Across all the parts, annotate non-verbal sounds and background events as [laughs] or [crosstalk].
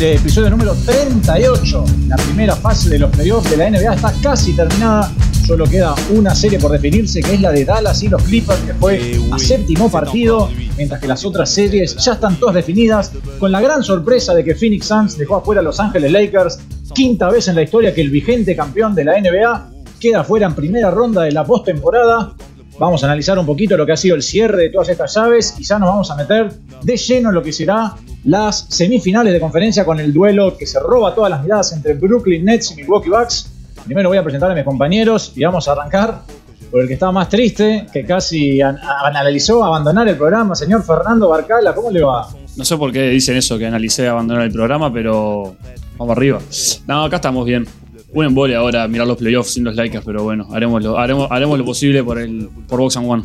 el episodio número 38. La primera fase de los playoffs de la NBA está casi terminada. Solo queda una serie por definirse, que es la de Dallas y los Clippers, que fue a séptimo partido, mientras que las otras series ya están todas definidas, con la gran sorpresa de que Phoenix Suns dejó afuera a Los Ángeles Lakers, quinta vez en la historia que el vigente campeón de la NBA queda fuera en primera ronda de la postemporada. Vamos a analizar un poquito lo que ha sido el cierre de todas estas llaves y ya nos vamos a meter de lleno en lo que será las semifinales de conferencia con el duelo que se roba todas las miradas entre Brooklyn Nets y Milwaukee Bucks. Primero voy a presentar a mis compañeros y vamos a arrancar por el que estaba más triste, que casi analizó abandonar el programa, señor Fernando Barcala, ¿cómo le va? No sé por qué dicen eso, que analicé abandonar el programa, pero vamos arriba. No, acá estamos bien. Un embole ahora mirar los playoffs sin los Lakers, pero bueno, haremos lo, haremos, haremos lo posible por, el, por Box and One.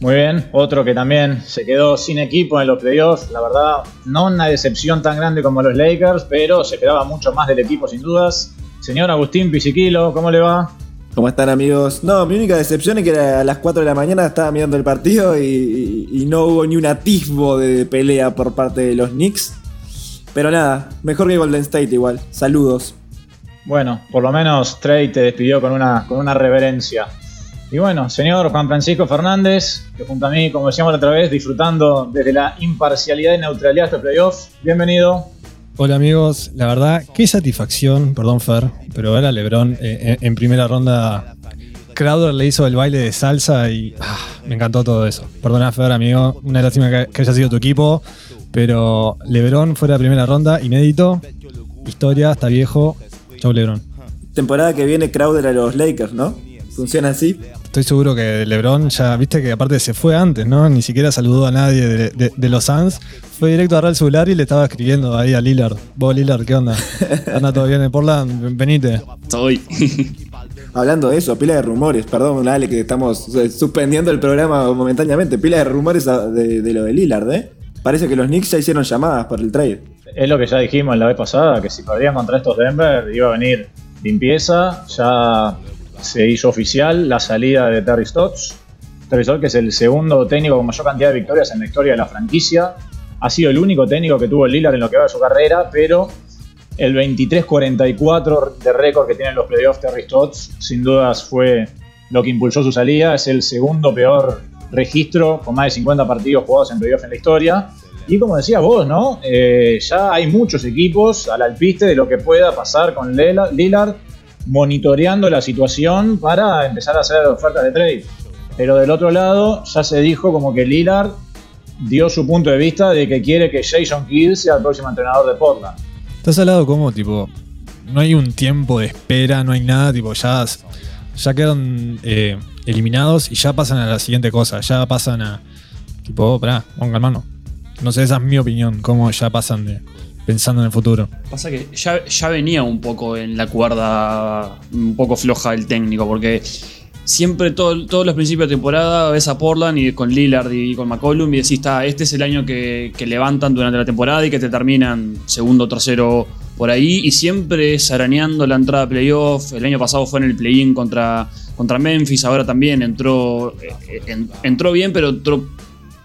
Muy bien, otro que también se quedó sin equipo en los playoffs, la verdad, no una decepción tan grande como los Lakers, pero se quedaba mucho más del equipo sin dudas. Señor Agustín Pisiquilo, ¿cómo le va? ¿Cómo están amigos? No, mi única decepción es que a las 4 de la mañana estaba mirando el partido y, no hubo ni un atisbo de pelea por parte de los Knicks. Pero nada, mejor que Golden State igual. Saludos. Bueno, por lo menos Trey te despidió con una, con una reverencia. Y bueno, señor Juan Francisco Fernández, que junto a mí, como decíamos la otra vez, disfrutando desde la imparcialidad y neutralidad de estos playoffs. Bienvenido. Hola amigos, la verdad, qué satisfacción, perdón Fer, pero era Lebron eh, en, primera ronda. Crowder le hizo el baile de salsa y ah, me encantó todo eso. Perdona Fer, amigo, una lástima que, haya sido tu equipo, pero Lebron fuera de primera ronda, inédito, historia, está viejo. Chau Lebron. Temporada que viene Crowder a los Lakers, ¿no? ¿Funciona así? Estoy seguro que LeBron ya, viste que aparte se fue antes, ¿no? Ni siquiera saludó a nadie de, los Suns. Fue directo a agarrar el celular y le estaba escribiendo ahí a Lillard. Vos, Lillard, ¿qué onda? ¿Anda todo bien en Portland? Venite. Estoy. Hablando de eso, pila de rumores, perdón, Ale, que estamos suspendiendo el programa momentáneamente. Pila de rumores de, de lo de Lillard, ¿eh? Parece que los Knicks ya hicieron llamadas por el trade. Es lo que ya dijimos la vez pasada, que si perdían contra estos Denver iba a venir limpieza. Ya se hizo oficial la salida de Terry Stotts. Terry Stotts, que es el segundo técnico con mayor cantidad de victorias en la historia de la franquicia. Ha sido el único técnico que tuvo el Lillard en lo que va de su carrera, pero el 23-44 de récord que tienen los playoffs Terry Stotts, sin dudas fue lo que impulsó su salida. Es el segundo peor registro con más de 50 partidos jugados en playoffs en la historia. Y como decías vos, ¿no? Eh, ya hay muchos equipos al alpiste de lo que pueda pasar con Lillard monitoreando la situación para empezar a hacer ofertas de trade. Pero del otro lado, ya se dijo como que Lillard dio su punto de vista de que quiere que Jason Kidd sea el próximo entrenador de Portland. ¿Estás hablado como, tipo, no hay un tiempo de espera, no hay nada, tipo, ya, ya quedan eh, eliminados y ya pasan a la siguiente cosa, ya pasan a, tipo, oh, pará, ponga mano. No sé, esa es mi opinión, cómo ya pasan de, pensando en el futuro. Pasa que ya, ya venía un poco en la cuerda un poco floja el técnico, porque siempre todos los principios de temporada ves a Portland y con Lillard y con McCollum y decís, está, este es el año que, levantan durante la temporada y que te terminan segundo tercero por ahí y siempre es arañando la entrada a playoff. El año pasado fue en el play-in contra, contra Memphis, ahora también entró, eh, entró bien, pero entró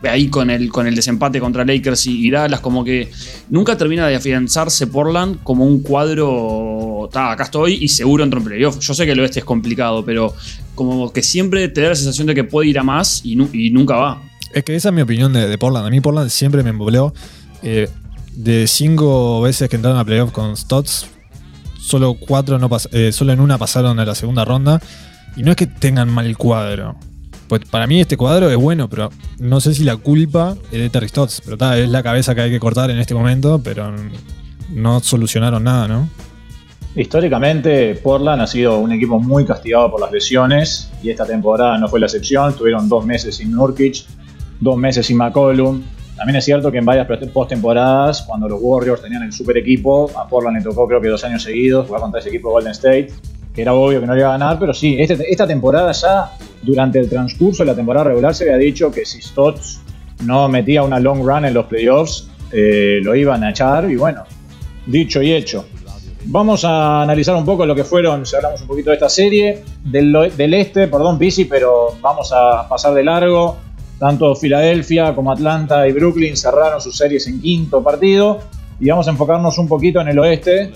ahí con el, con el desempate contra Lakers y, Dallas, como que nunca termina de afianzarse Portland como un cuadro, está, acá estoy y seguro entro en playoff. Yo sé que el oeste es complicado, pero como que siempre te da la sensación de que puede ir a más y, nunca va. Es que esa es mi opinión de, Portland. A mí Portland siempre me emboleó. Eh, de cinco veces que entraron a playoff con Stotts, solo cuatro no eh, solo en una pasaron a la segunda ronda. Y no es que tengan mal cuadro. Pues para mí este cuadro es bueno, pero no sé si la culpa es de Terry Stotts. Pero está, es la cabeza que hay que cortar en este momento, pero no solucionaron nada, ¿no? Históricamente, Portland ha sido un equipo muy castigado por las lesiones y esta temporada no fue la excepción. Tuvieron dos meses sin Nurkic, dos meses sin McCollum. También es cierto que en varias postemporadas, cuando los Warriors tenían el super equipo, a Portland le tocó creo que dos años seguidos jugar contra ese equipo Golden State que era obvio que no le iba a ganar, pero sí, este, esta temporada ya, durante el transcurso de la temporada regular, se había dicho que si Stotts no metía una long run en los playoffs, eh, lo iban a echar, y bueno, dicho y hecho. Vamos a analizar un poco lo que fueron, si hablamos un poquito de esta serie, del, del este, perdón, Pisi, pero vamos a pasar de largo. Tanto Filadelfia como Atlanta y Brooklyn cerraron sus series en quinto partido. y vamos a enfocarnos un poquito en el oeste.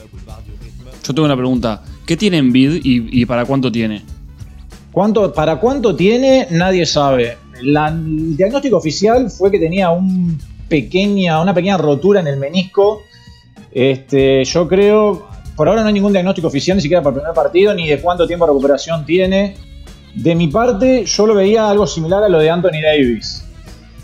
Yo tengo una pregunta. ¿Qué tiene Envid y, y para cuánto tiene? ¿Cuánto, ¿Para cuánto tiene? Nadie sabe. El diagnóstico oficial fue que tenía una pequeña rotura en el menisco. Este, yo creo, por ahora no hay ningún diagnóstico oficial, ni siquiera para el primer partido, ni de cuánto tiempo de recuperación tiene. De mi parte, yo lo veía algo similar a lo de Anthony Davis.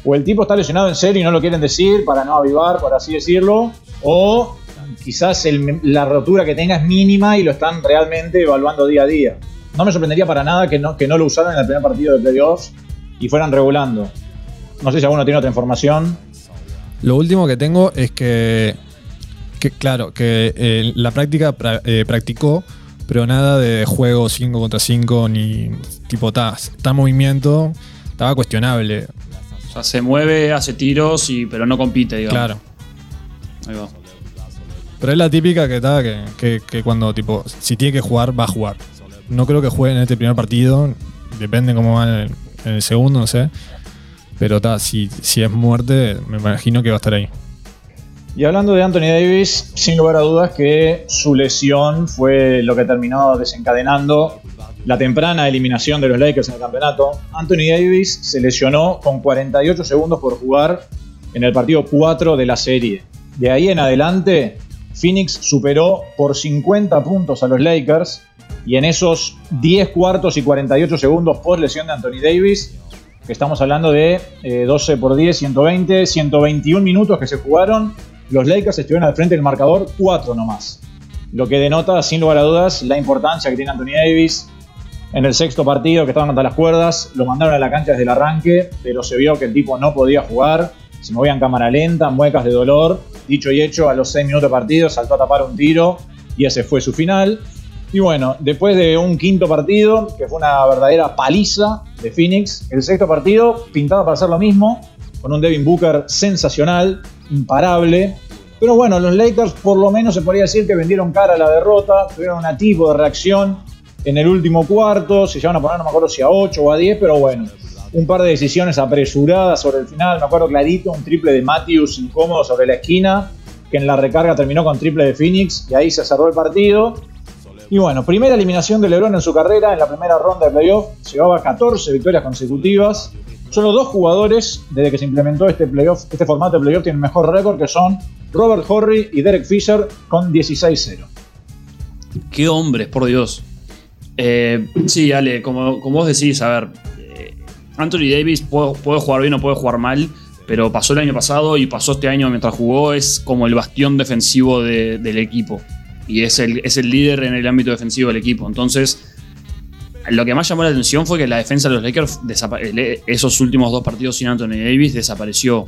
O el tipo está lesionado en serio y no lo quieren decir para no avivar, por así decirlo, o quizás el- la rotura que tenga es mínima y lo están realmente evaluando día a día. No me sorprendería para nada que no, que no lo usaran en el primer partido de playoffs y fueran regulando. No sé si alguno tiene otra información. Lo último que tengo es que, que claro, que eh, la práctica pra- eh, practicó, pero nada de juego 5 contra 5, ni tipo, está en movimiento, estaba cuestionable. O sea, se mueve, hace tiros, y, pero no compite, digamos. Claro. Ahí va. Pero es la típica que está, que, que- cuando, tipo, si tiene que jugar, va a jugar. No creo que juegue en este primer partido, depende cómo va en el, en el segundo, no sé. Pero está, si, si es muerte, me imagino que va a estar ahí. Y hablando de Anthony Davis, sin lugar a dudas que su lesión fue lo que terminó desencadenando la temprana eliminación de los Lakers en el campeonato. Anthony Davis se lesionó con 48 segundos por jugar en el partido 4 de la serie. De ahí en adelante, Phoenix superó por 50 puntos a los Lakers y en esos 10 cuartos y 48 segundos por lesión de Anthony Davis, que estamos hablando de eh, 12 por 10, 120, 121 minutos que se jugaron, los Lakers estuvieron al frente del marcador 4 nomás. Lo que denota, sin lugar a dudas, la importancia que tiene Anthony Davis. En el sexto partido, que estaban contra las cuerdas, lo mandaron a la cancha desde el arranque, pero se vio que el tipo no podía jugar. Se movía en cámara lenta, muecas de dolor. Dicho y hecho, a los 6 minutos de partido saltó a tapar un tiro y ese fue su final. Y bueno, después de un quinto partido, que fue una verdadera paliza de Phoenix, el sexto partido pintaba para hacer lo mismo, con un Devin Booker sensacional, imparable. Pero bueno, los Lakers por lo menos se podría decir que vendieron cara a la derrota, tuvieron un tipo de reacción en el último cuarto, se llevan a poner, no me acuerdo si a 8 o a 10, pero bueno, un par de decisiones apresuradas sobre el final, me acuerdo clarito, un triple de Matthews incómodo sobre la esquina, que en la recarga terminó con triple de Phoenix, y ahí se cerró el partido. Y bueno, primera eliminación de LeBron en su carrera en la primera ronda de playoff. Llevaba 14 victorias consecutivas. Solo dos jugadores, desde que se implementó este, playoff, este formato de playoff, tienen mejor récord, que son Robert Horry y Derek Fisher con 16-0. Qué hombres, por Dios. Eh, sí, Ale, como, como vos decís, a ver, Anthony Davis puede, jugar bien o puede jugar mal, pero pasó el año pasado y pasó este año mientras jugó, es como el bastión defensivo de- del equipo. Y es el, es el líder en el ámbito defensivo del equipo. Entonces, lo que más llamó la atención fue que la defensa de los Lakers, esos últimos dos partidos sin Anthony Davis, desapareció.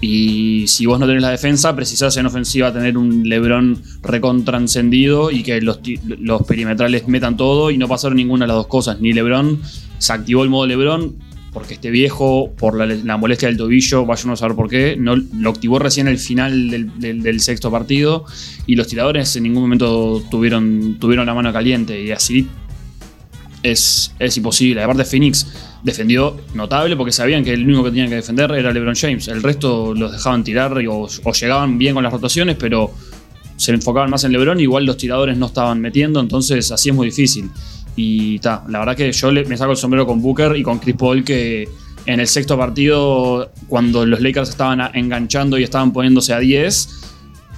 Y si vos no tenés la defensa, precisás en ofensiva tener un LeBron recontranscendido y que los, los perimetrales metan todo y no pasaron ninguna de las dos cosas. Ni LeBron se activó el modo LeBron porque esté viejo, por la, molestia del tobillo, vaya uno a saber por qué. No, lo activó recién al final del, sexto partido y los tiradores en ningún momento tuvieron, tuvieron la mano caliente y así es, es imposible. Aparte, Phoenix defendió notable porque sabían que el único que tenían que defender era LeBron James. El resto los dejaban tirar o, o llegaban bien con las rotaciones, pero se enfocaban más en LeBron. Igual los tiradores no estaban metiendo, entonces así es muy difícil. Y ta, la verdad que yo le- me saco el sombrero con Booker y con Chris Paul que en el sexto partido, cuando los Lakers estaban enganchando y estaban poniéndose a 10,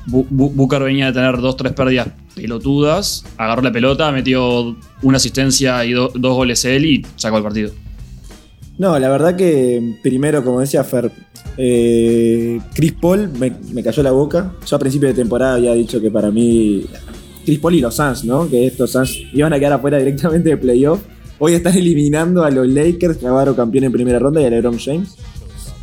Bu- Bu- Booker venía de tener dos, tres pérdidas pelotudas, agarró la pelota, metió una asistencia y do- dos goles él y sacó el partido. No, la verdad que primero, como decía Fer, eh, Chris Paul me, me cayó la boca. Yo a principio de temporada había dicho que para mí Chris Paul y los Suns, ¿no? Que estos Suns iban a quedar afuera directamente de playoff. Hoy están eliminando a los Lakers, clavaron campeón en primera ronda y a LeBron James.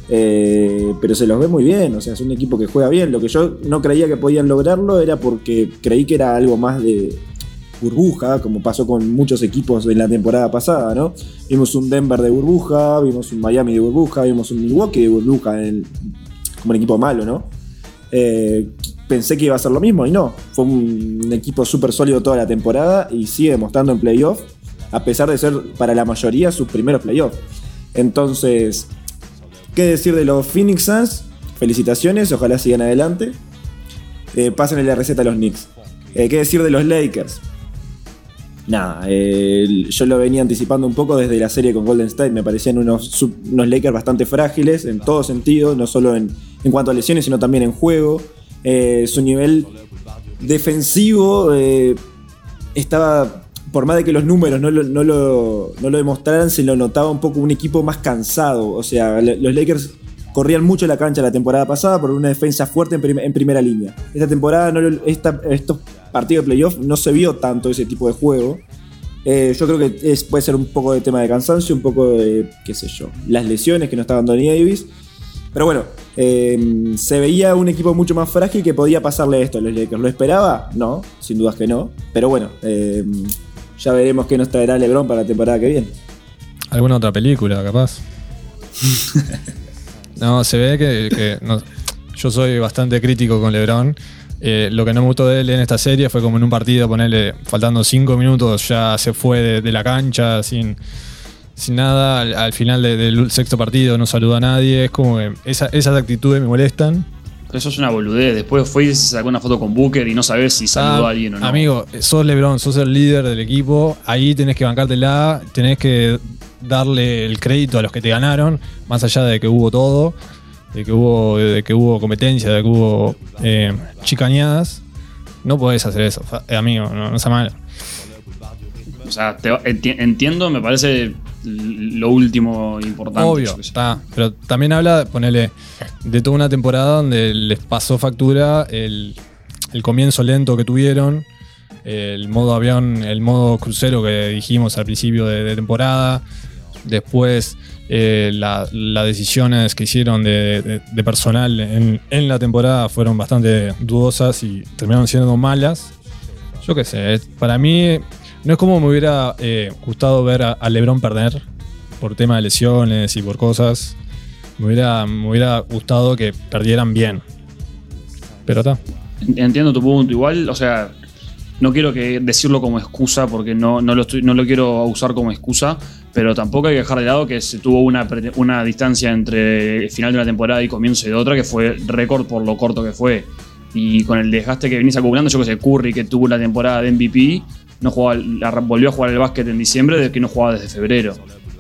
Eh, pero se los ve muy bien, o sea, es un equipo que juega bien. Lo que yo no creía que podían lograrlo era porque creí que era algo más de burbuja, como pasó con muchos equipos en la temporada pasada, ¿no? Vimos un Denver de burbuja, vimos un Miami de burbuja, vimos un Milwaukee de burbuja en- como un equipo malo, ¿no? Eh, pensé que iba a ser lo mismo y no. Fue un equipo súper sólido toda la temporada y sigue demostrando en playoff, a pesar de ser para la mayoría sus primeros playoffs. Entonces, ¿qué decir de los Phoenix Suns? Felicitaciones, ojalá sigan adelante. Eh, pásenle la receta a los Knicks. Eh, ¿Qué decir de los Lakers? Nada, yo lo venía anticipando un poco desde la serie con Golden State. Me parecían unos Lakers bastante frágiles en todo sentido, no solo en, en cuanto a lesiones, sino también en juego. Eh, su nivel defensivo eh, estaba, por más de que los números no lo, no, lo, demostraran, se lo notaba un poco un equipo más cansado. O sea, los Lakers corrían mucho la cancha la temporada pasada por una defensa fuerte en, prim- en primera línea. Esta temporada, no lo- estos partidos de playoff, no se vio tanto ese tipo de juego. Eh, yo creo que es- puede ser un poco de tema de cansancio, un poco de, qué sé yo, las lesiones que no estaba Anthony Davis. Pero bueno, eh, se veía un equipo mucho más frágil que podía pasarle esto a los Lakers. ¿Lo esperaba? No, sin dudas que no. Pero bueno, eh, ya veremos qué nos traerá LeBron para la temporada que viene. ¿Alguna otra película, capaz? no, se ve que, no- yo soy bastante crítico con LeBron. Eh, lo que no me gustó de él en esta serie fue como en un partido, ponerle faltando cinco minutos, ya se fue de, de la cancha sin, sin nada. Al, al final de- del sexto partido no saludó a nadie. Es como que esa- esas actitudes me molestan. Pero eso es una boludez. Después fue y se sacó una foto con Booker y no sabes si saludó Ah, a alguien o no. Amigo, sos LeBron, sos el líder del equipo. Ahí tenés que bancártela, tenés que darle el crédito a los que te ganaron, más allá de que hubo todo, de que hubo, de que hubo competencia, de que hubo eh, chicaneadas. No podés hacer eso, eh, amigo, no, no sea malo. O sea, te- enti- entiendo, me parece lo último importante. Obvio, está. Pero también habla, ponele, de toda una temporada donde les pasó factura el, el comienzo lento que tuvieron, el modo avión, el modo crucero que dijimos al principio de, de temporada, después eh, la- las decisiones que hicieron de, de- de personal en, en la temporada fueron bastante dudosas y terminaron siendo malas. Yo qué sé, para mí no es como me hubiera eh, gustado ver a, LeBron perder por tema de lesiones y por cosas. Me hubiera, me hubiera gustado que perdieran bien. Pero está. Entiendo tu punto. Igual, o sea, no quiero que decirlo como excusa porque no, lo, estoy, quiero usar como excusa, pero tampoco hay que dejar de lado que se tuvo una distancia entre el final de una temporada y comienzo de otra que fue récord por lo corto que fue. Y con el desgaste que venís acumulando, yo que sé, Curry que tuvo la temporada de MVP, no jugaba, volvió a jugar el básquet en diciembre de que no jugaba desde febrero.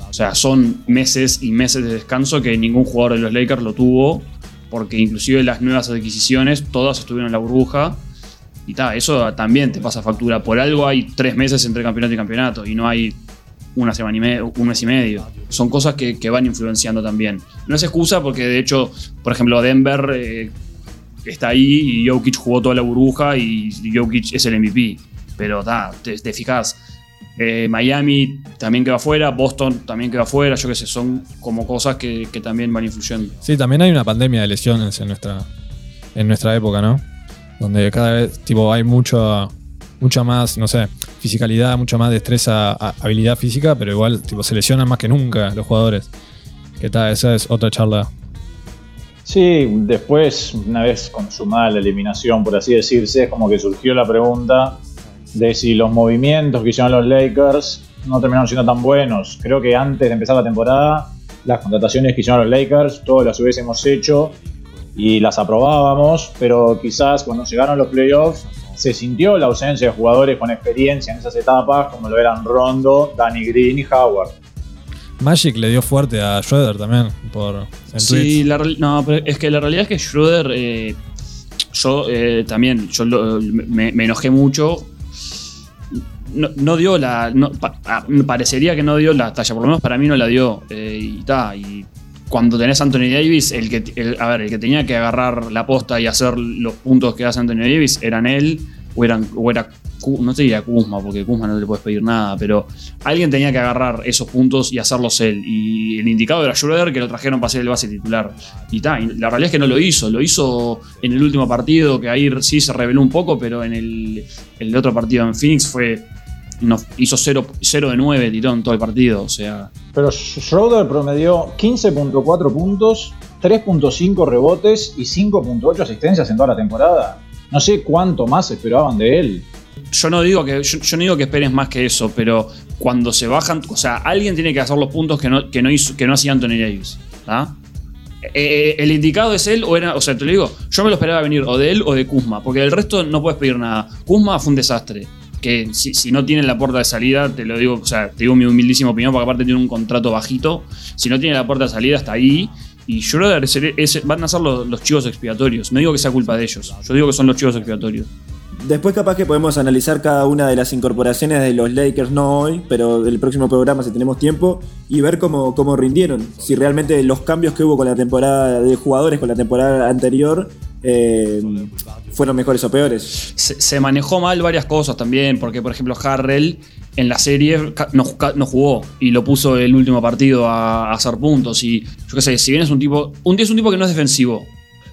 O sea, son meses y meses de descanso que ningún jugador de los Lakers lo tuvo, porque inclusive las nuevas adquisiciones, todas estuvieron en la burbuja. Y ta, eso también te pasa factura. Por algo hay tres meses entre campeonato y campeonato y no hay una semana y un mes y medio. Son cosas que, que van influenciando también. No es excusa porque de hecho, por ejemplo, Denver eh, está ahí y Jokic jugó toda la burbuja y Jokic es el MVP. Pero ta, te, te fijas, eh, Miami también queda afuera, Boston también queda afuera, yo qué sé, son como cosas que, que también van influyendo. Sí, también hay una pandemia de lesiones en nuestra, en nuestra época, ¿no? Donde cada vez tipo, hay mucho, mucha más, no sé, fisicalidad, mucha más destreza, a- habilidad física, pero igual tipo, se lesionan más que nunca los jugadores. Que tal, esa es otra charla. Sí, después, una vez consumada la eliminación, por así decirse, es como que surgió la pregunta de si los movimientos que hicieron los Lakers no terminaron siendo tan buenos. Creo que antes de empezar la temporada, las contrataciones que hicieron los Lakers, todas las hubiésemos hecho y las aprobábamos, pero quizás cuando llegaron los playoffs se sintió la ausencia de jugadores con experiencia en esas etapas, como lo eran Rondo, Danny Green y Howard. Magic le dio fuerte a Schroeder también por en Sí, la no, pero es que la realidad es que Schroeder, eh, yo eh, también, yo lo- me, me enojé mucho. No, no dio la. no, ah, parecería que no dio la talla, por lo menos para mí no la dio. eh, y ta, y cuando tenés a Anthony Davis, el que, a ver, el que tenía que agarrar la posta y hacer los puntos que hace Anthony Davis eran él, o, eran, o era. No te diría Kuzma, porque Kuzma no le puedes pedir nada, pero alguien tenía que agarrar esos puntos y hacerlos él. Y el indicado era Schroeder, que lo trajeron para ser el base titular. Y ta, y la realidad es que no lo hizo. Lo hizo en el último partido, que ahí sí se reveló un poco, pero en el, el otro partido en Phoenix fue. No, hizo 0 de 9, tiró en todo el partido. O sea, Pero Schroeder promedió 15.4 puntos, 3.5 rebotes y 5.8 asistencias en toda la temporada. No sé cuánto más esperaban de él. yo no digo que yo, yo no digo que esperes más que eso, pero cuando se bajan, o sea, alguien tiene que hacer los puntos que no, que no hizo, que no hacía Anthony Davis, ¿tá? eh, el indicado es él o era, o sea, te lo digo, yo me lo esperaba venir o de él o de Kuzma, porque del resto no puedes pedir nada. Kuzma fue un desastre. Que si, no tiene la puerta de salida, te lo digo, o sea, te digo mi humildísima opinión, porque aparte tiene un contrato bajito. Si no tiene la puerta de salida, hasta ahí. Y Schroeder es el- es- van a ser los, los chivos expiatorios. No digo que sea culpa de ellos, yo digo que son los chivos expiatorios. Después capaz que podemos analizar cada una de las incorporaciones de los Lakers, no hoy, pero el próximo programa si tenemos tiempo, y ver cómo, cómo rindieron. Si realmente los cambios que hubo con la temporada de jugadores con la temporada anterior eh, fueron mejores o peores. se, manejó mal varias cosas también, porque por ejemplo Harrell en la serie no, ju- no jugó y lo puso el último partido a, hacer puntos. Y yo qué sé, si bien es un tipo. Un es un tipo que no es defensivo.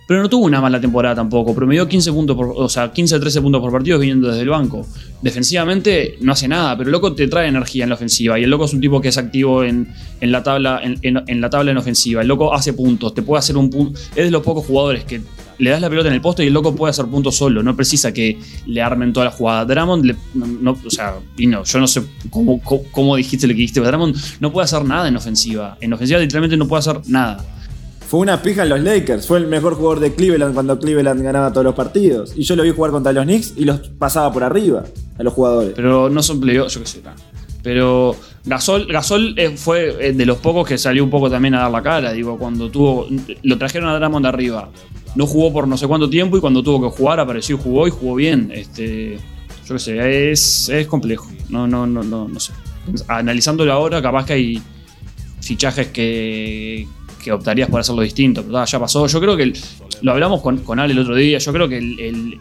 Pero no tuvo una mala temporada tampoco. Promedió 15 puntos por, o sea, 15 13 puntos por partido viniendo desde el banco. Defensivamente no hace nada, pero el loco te trae energía en la ofensiva. Y el loco es un tipo que es activo en, en la tabla en, en- en la tabla en ofensiva. El loco hace puntos, te puede hacer un punto. Es de los pocos jugadores que le das la pelota en el poste y el loco puede hacer puntos solo. No precisa que le armen toda la jugada. Drummond, le- no, no- o sea, y no, yo no sé cómo, cómo, cómo dijiste lo que dijiste, pero Drummond no puede hacer nada en ofensiva. En ofensiva literalmente no puede hacer nada. Fue una pija en los Lakers, fue el mejor jugador de Cleveland cuando Cleveland ganaba todos los partidos. Y yo lo vi jugar contra los Knicks y los pasaba por arriba a los jugadores. Pero no son playoffs, yo qué sé. Pero Gasol, Gasol eh, fue eh, de los pocos que salió un poco también a dar la cara. Digo, cuando tuvo. Lo trajeron a Drummond de arriba. No jugó por no sé cuánto tiempo y cuando tuvo que jugar apareció y jugó y jugó bien. Este. Yo qué sé, es, es complejo. No, no, no, no, no sé. Analizándolo ahora, capaz que hay fichajes que, que optarías por hacerlo distinto. Pero ta, ya pasó. Yo creo que lo hablamos con, con Ale el otro día. Yo creo que el, el-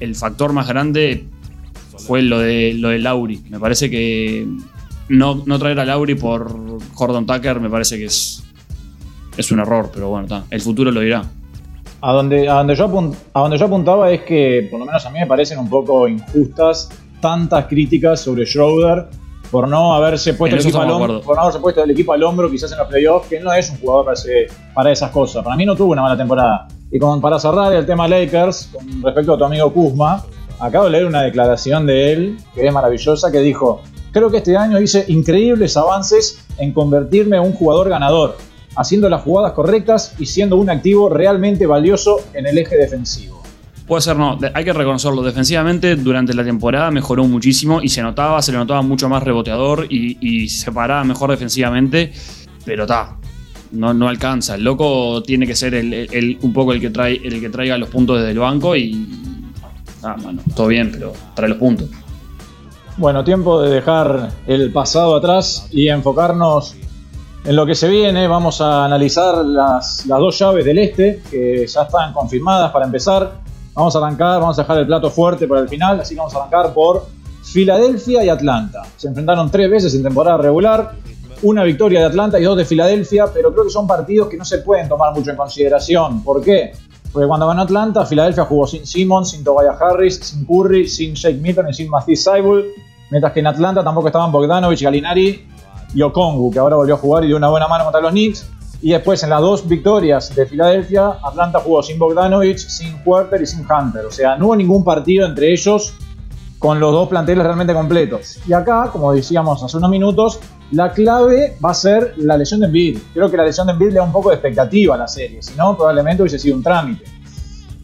el factor más grande fue lo de lo de Lauri. Me parece que no, no traer a Lauri por Gordon Tucker me parece que es, es un error, pero bueno, ta, el futuro lo dirá. A donde, a, donde yo apun- a donde yo apuntaba es que, por lo menos a mí me parecen un poco injustas tantas críticas sobre Schroeder por no haberse puesto, el equipo, al hombro, por no haberse puesto el equipo al hombro quizás en los playoffs, que no es un jugador para, ese- para esas cosas. Para mí no tuvo una mala temporada. Y con, para cerrar el tema Lakers, con respecto a tu amigo Kuzma, acabo de leer una declaración de él que es maravillosa, que dijo, creo que este año hice increíbles avances en convertirme en un jugador ganador, haciendo las jugadas correctas y siendo un activo realmente valioso en el eje defensivo. Puede ser, no, hay que reconocerlo. Defensivamente, durante la temporada mejoró muchísimo y se notaba, se le notaba mucho más reboteador y, y se paraba mejor defensivamente, pero está. No, no alcanza. El loco tiene que ser el, el- el- un poco el que, trae, el que traiga los puntos desde el banco y. Ah, bueno, todo bien, pero trae los puntos. Bueno, tiempo de dejar el pasado atrás y enfocarnos en lo que se viene. Vamos a analizar las, las dos llaves del este que ya están confirmadas para empezar. Vamos a arrancar, vamos a dejar el plato fuerte para el final, así que vamos a arrancar por Filadelfia y Atlanta. Se enfrentaron tres veces en temporada regular. Una victoria de Atlanta y dos de Filadelfia, pero creo que son partidos que no se pueden tomar mucho en consideración. ¿Por qué? Porque cuando ganó Atlanta, Filadelfia jugó sin Simmons, sin Tobias Harris, sin Curry, sin Jake Milton y sin Matisse Saibul. Mientras que en Atlanta tampoco estaban Bogdanovich, Galinari y Okongu, que ahora volvió a jugar y dio una buena mano contra los Knicks. Y después en las dos victorias de Filadelfia, Atlanta jugó sin Bogdanovich, sin Huerter y sin Hunter. O sea, no hubo ningún partido entre ellos con los dos planteles realmente completos. Y acá, como decíamos hace unos minutos, la clave va a ser la lesión de Embiid. Creo que la lesión de Embiid le da un poco de expectativa a la serie, si no, probablemente hubiese sido un trámite.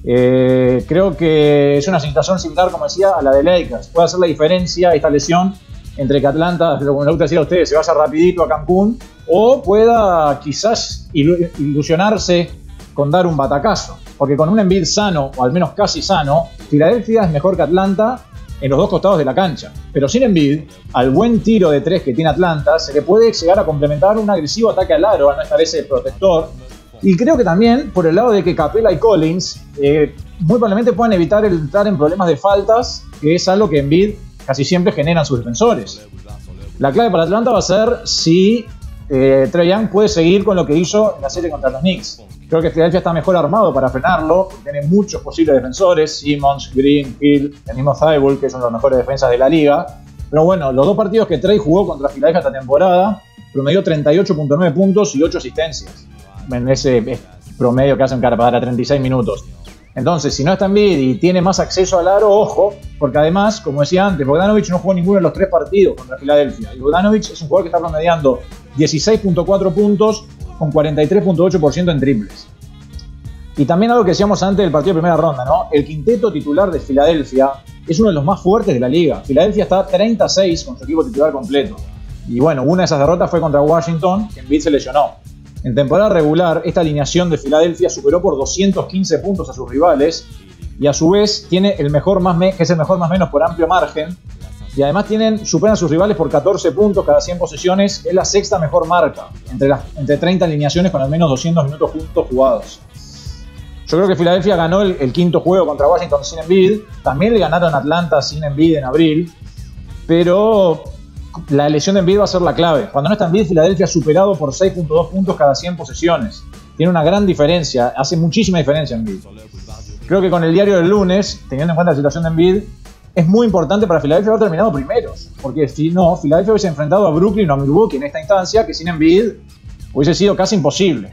Eh, creo que es una situación similar, como decía, a la de Lakers. Puede hacer la diferencia esta lesión entre que Atlanta, como le gusta decir a ustedes, se vaya rapidito a Cancún o pueda quizás ilu- ilusionarse con dar un batacazo. Porque con un Embiid sano, o al menos casi sano, Filadelfia es mejor que Atlanta en los dos costados de la cancha. Pero sin Embiid, al buen tiro de tres que tiene Atlanta, se le puede llegar a complementar un agresivo ataque al aro, al no estar ese protector. Y creo que también por el lado de que Capela y Collins eh, muy probablemente puedan evitar el entrar en problemas de faltas, que es algo que Embiid casi siempre generan sus defensores. La clave para Atlanta va a ser si eh, Young puede seguir con lo que hizo en la serie contra los Knicks. Creo que Philadelphia está mejor armado para frenarlo, tiene muchos posibles defensores, Simmons, Green, Hill, el mismo Thibault, que son los mejores defensas de la liga. Pero bueno, los dos partidos que Trey jugó contra Philadelphia esta temporada, promedió 38.9 puntos y 8 asistencias. En ese promedio que hacen para dar 36 minutos. Entonces, si no está en bid y tiene más acceso al aro, ojo, porque además, como decía antes, Bogdanovich no jugó ninguno de los tres partidos contra Filadelfia. Y Bogdanovich es un jugador que está promediando 16.4 puntos con 43.8% en triples. Y también algo que decíamos antes del partido de primera ronda, ¿no? El quinteto titular de Filadelfia es uno de los más fuertes de la liga. Filadelfia está 36 con su equipo titular completo. Y bueno, una de esas derrotas fue contra Washington, que Embiid se lesionó. En temporada regular, esta alineación de Filadelfia superó por 215 puntos a sus rivales y a su vez tiene el mejor más que es el mejor más menos por amplio margen. Y además tienen, superan a sus rivales por 14 puntos cada 100 posesiones, es la sexta mejor marca entre, entre 30 alineaciones con al menos 200 minutos juntos jugados. Yo creo que Filadelfia ganó el, quinto juego contra Washington sin Embiid, también le ganaron Atlanta sin Embiid en abril, pero la lesión de Embiid va a ser la clave. Cuando no está Embiid, Filadelfia ha superado por 6.2 puntos cada 100 posesiones. Tiene una gran diferencia, hace muchísima diferencia Embiid. Creo que con el diario del lunes, teniendo en cuenta la situación de Embiid, es muy importante para Filadelfia haber terminado primeros. Porque si no, Filadelfia hubiese enfrentado a Brooklyn o a Milwaukee en esta instancia, que sin Embiid hubiese sido casi imposible.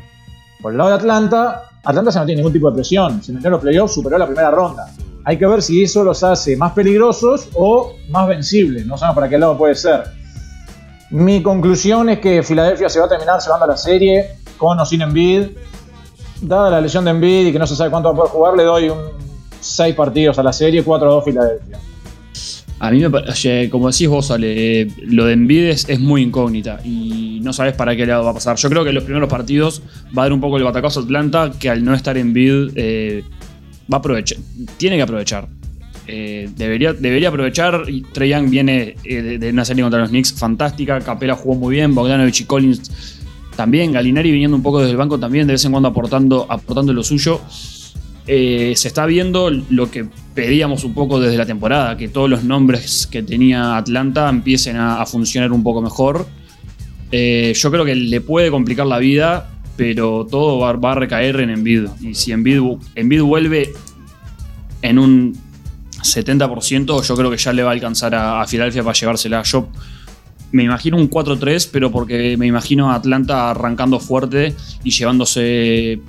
Por el lado de Atlanta, Atlanta se no tiene ningún tipo de presión. Se metió en los playoffs, superó la primera ronda. Hay que ver si eso los hace más peligrosos o más vencibles. No sabemos para qué lado puede ser. Mi conclusión es que Filadelfia se va a terminar llevando la serie con o sin Embiid. Dada la lesión de Embiid y que no se sabe cuánto va a poder jugar, le doy un 6 partidos a la serie, 4-2 Filadelfia. A mí me parece, como decís vos, Ale, lo de Embiid es, muy incógnita y no sabes para qué lado va a pasar. Yo creo que en los primeros partidos va a dar un poco el batacazo a Atlanta, que al no estar en Bid eh, va a aprovechar, tiene que aprovechar. Eh, debería, debería aprovechar. Trey Young viene eh, de, una serie contra los Knicks fantástica. Capela jugó muy bien. Bogdanovich y Collins también. Galinari viniendo un poco desde el banco también, de vez en cuando aportando, aportando lo suyo. Eh, se está viendo lo que pedíamos un poco desde la temporada, que todos los nombres que tenía Atlanta empiecen a, funcionar un poco mejor. yo creo que le puede complicar la vida, pero todo va, a recaer en Envid. Y si Envid, Envid vuelve en un 70% yo creo que ya le va a alcanzar a, Filadelfia para llevársela. Yo me imagino un 4-3, pero porque me imagino a Atlanta arrancando fuerte y llevándose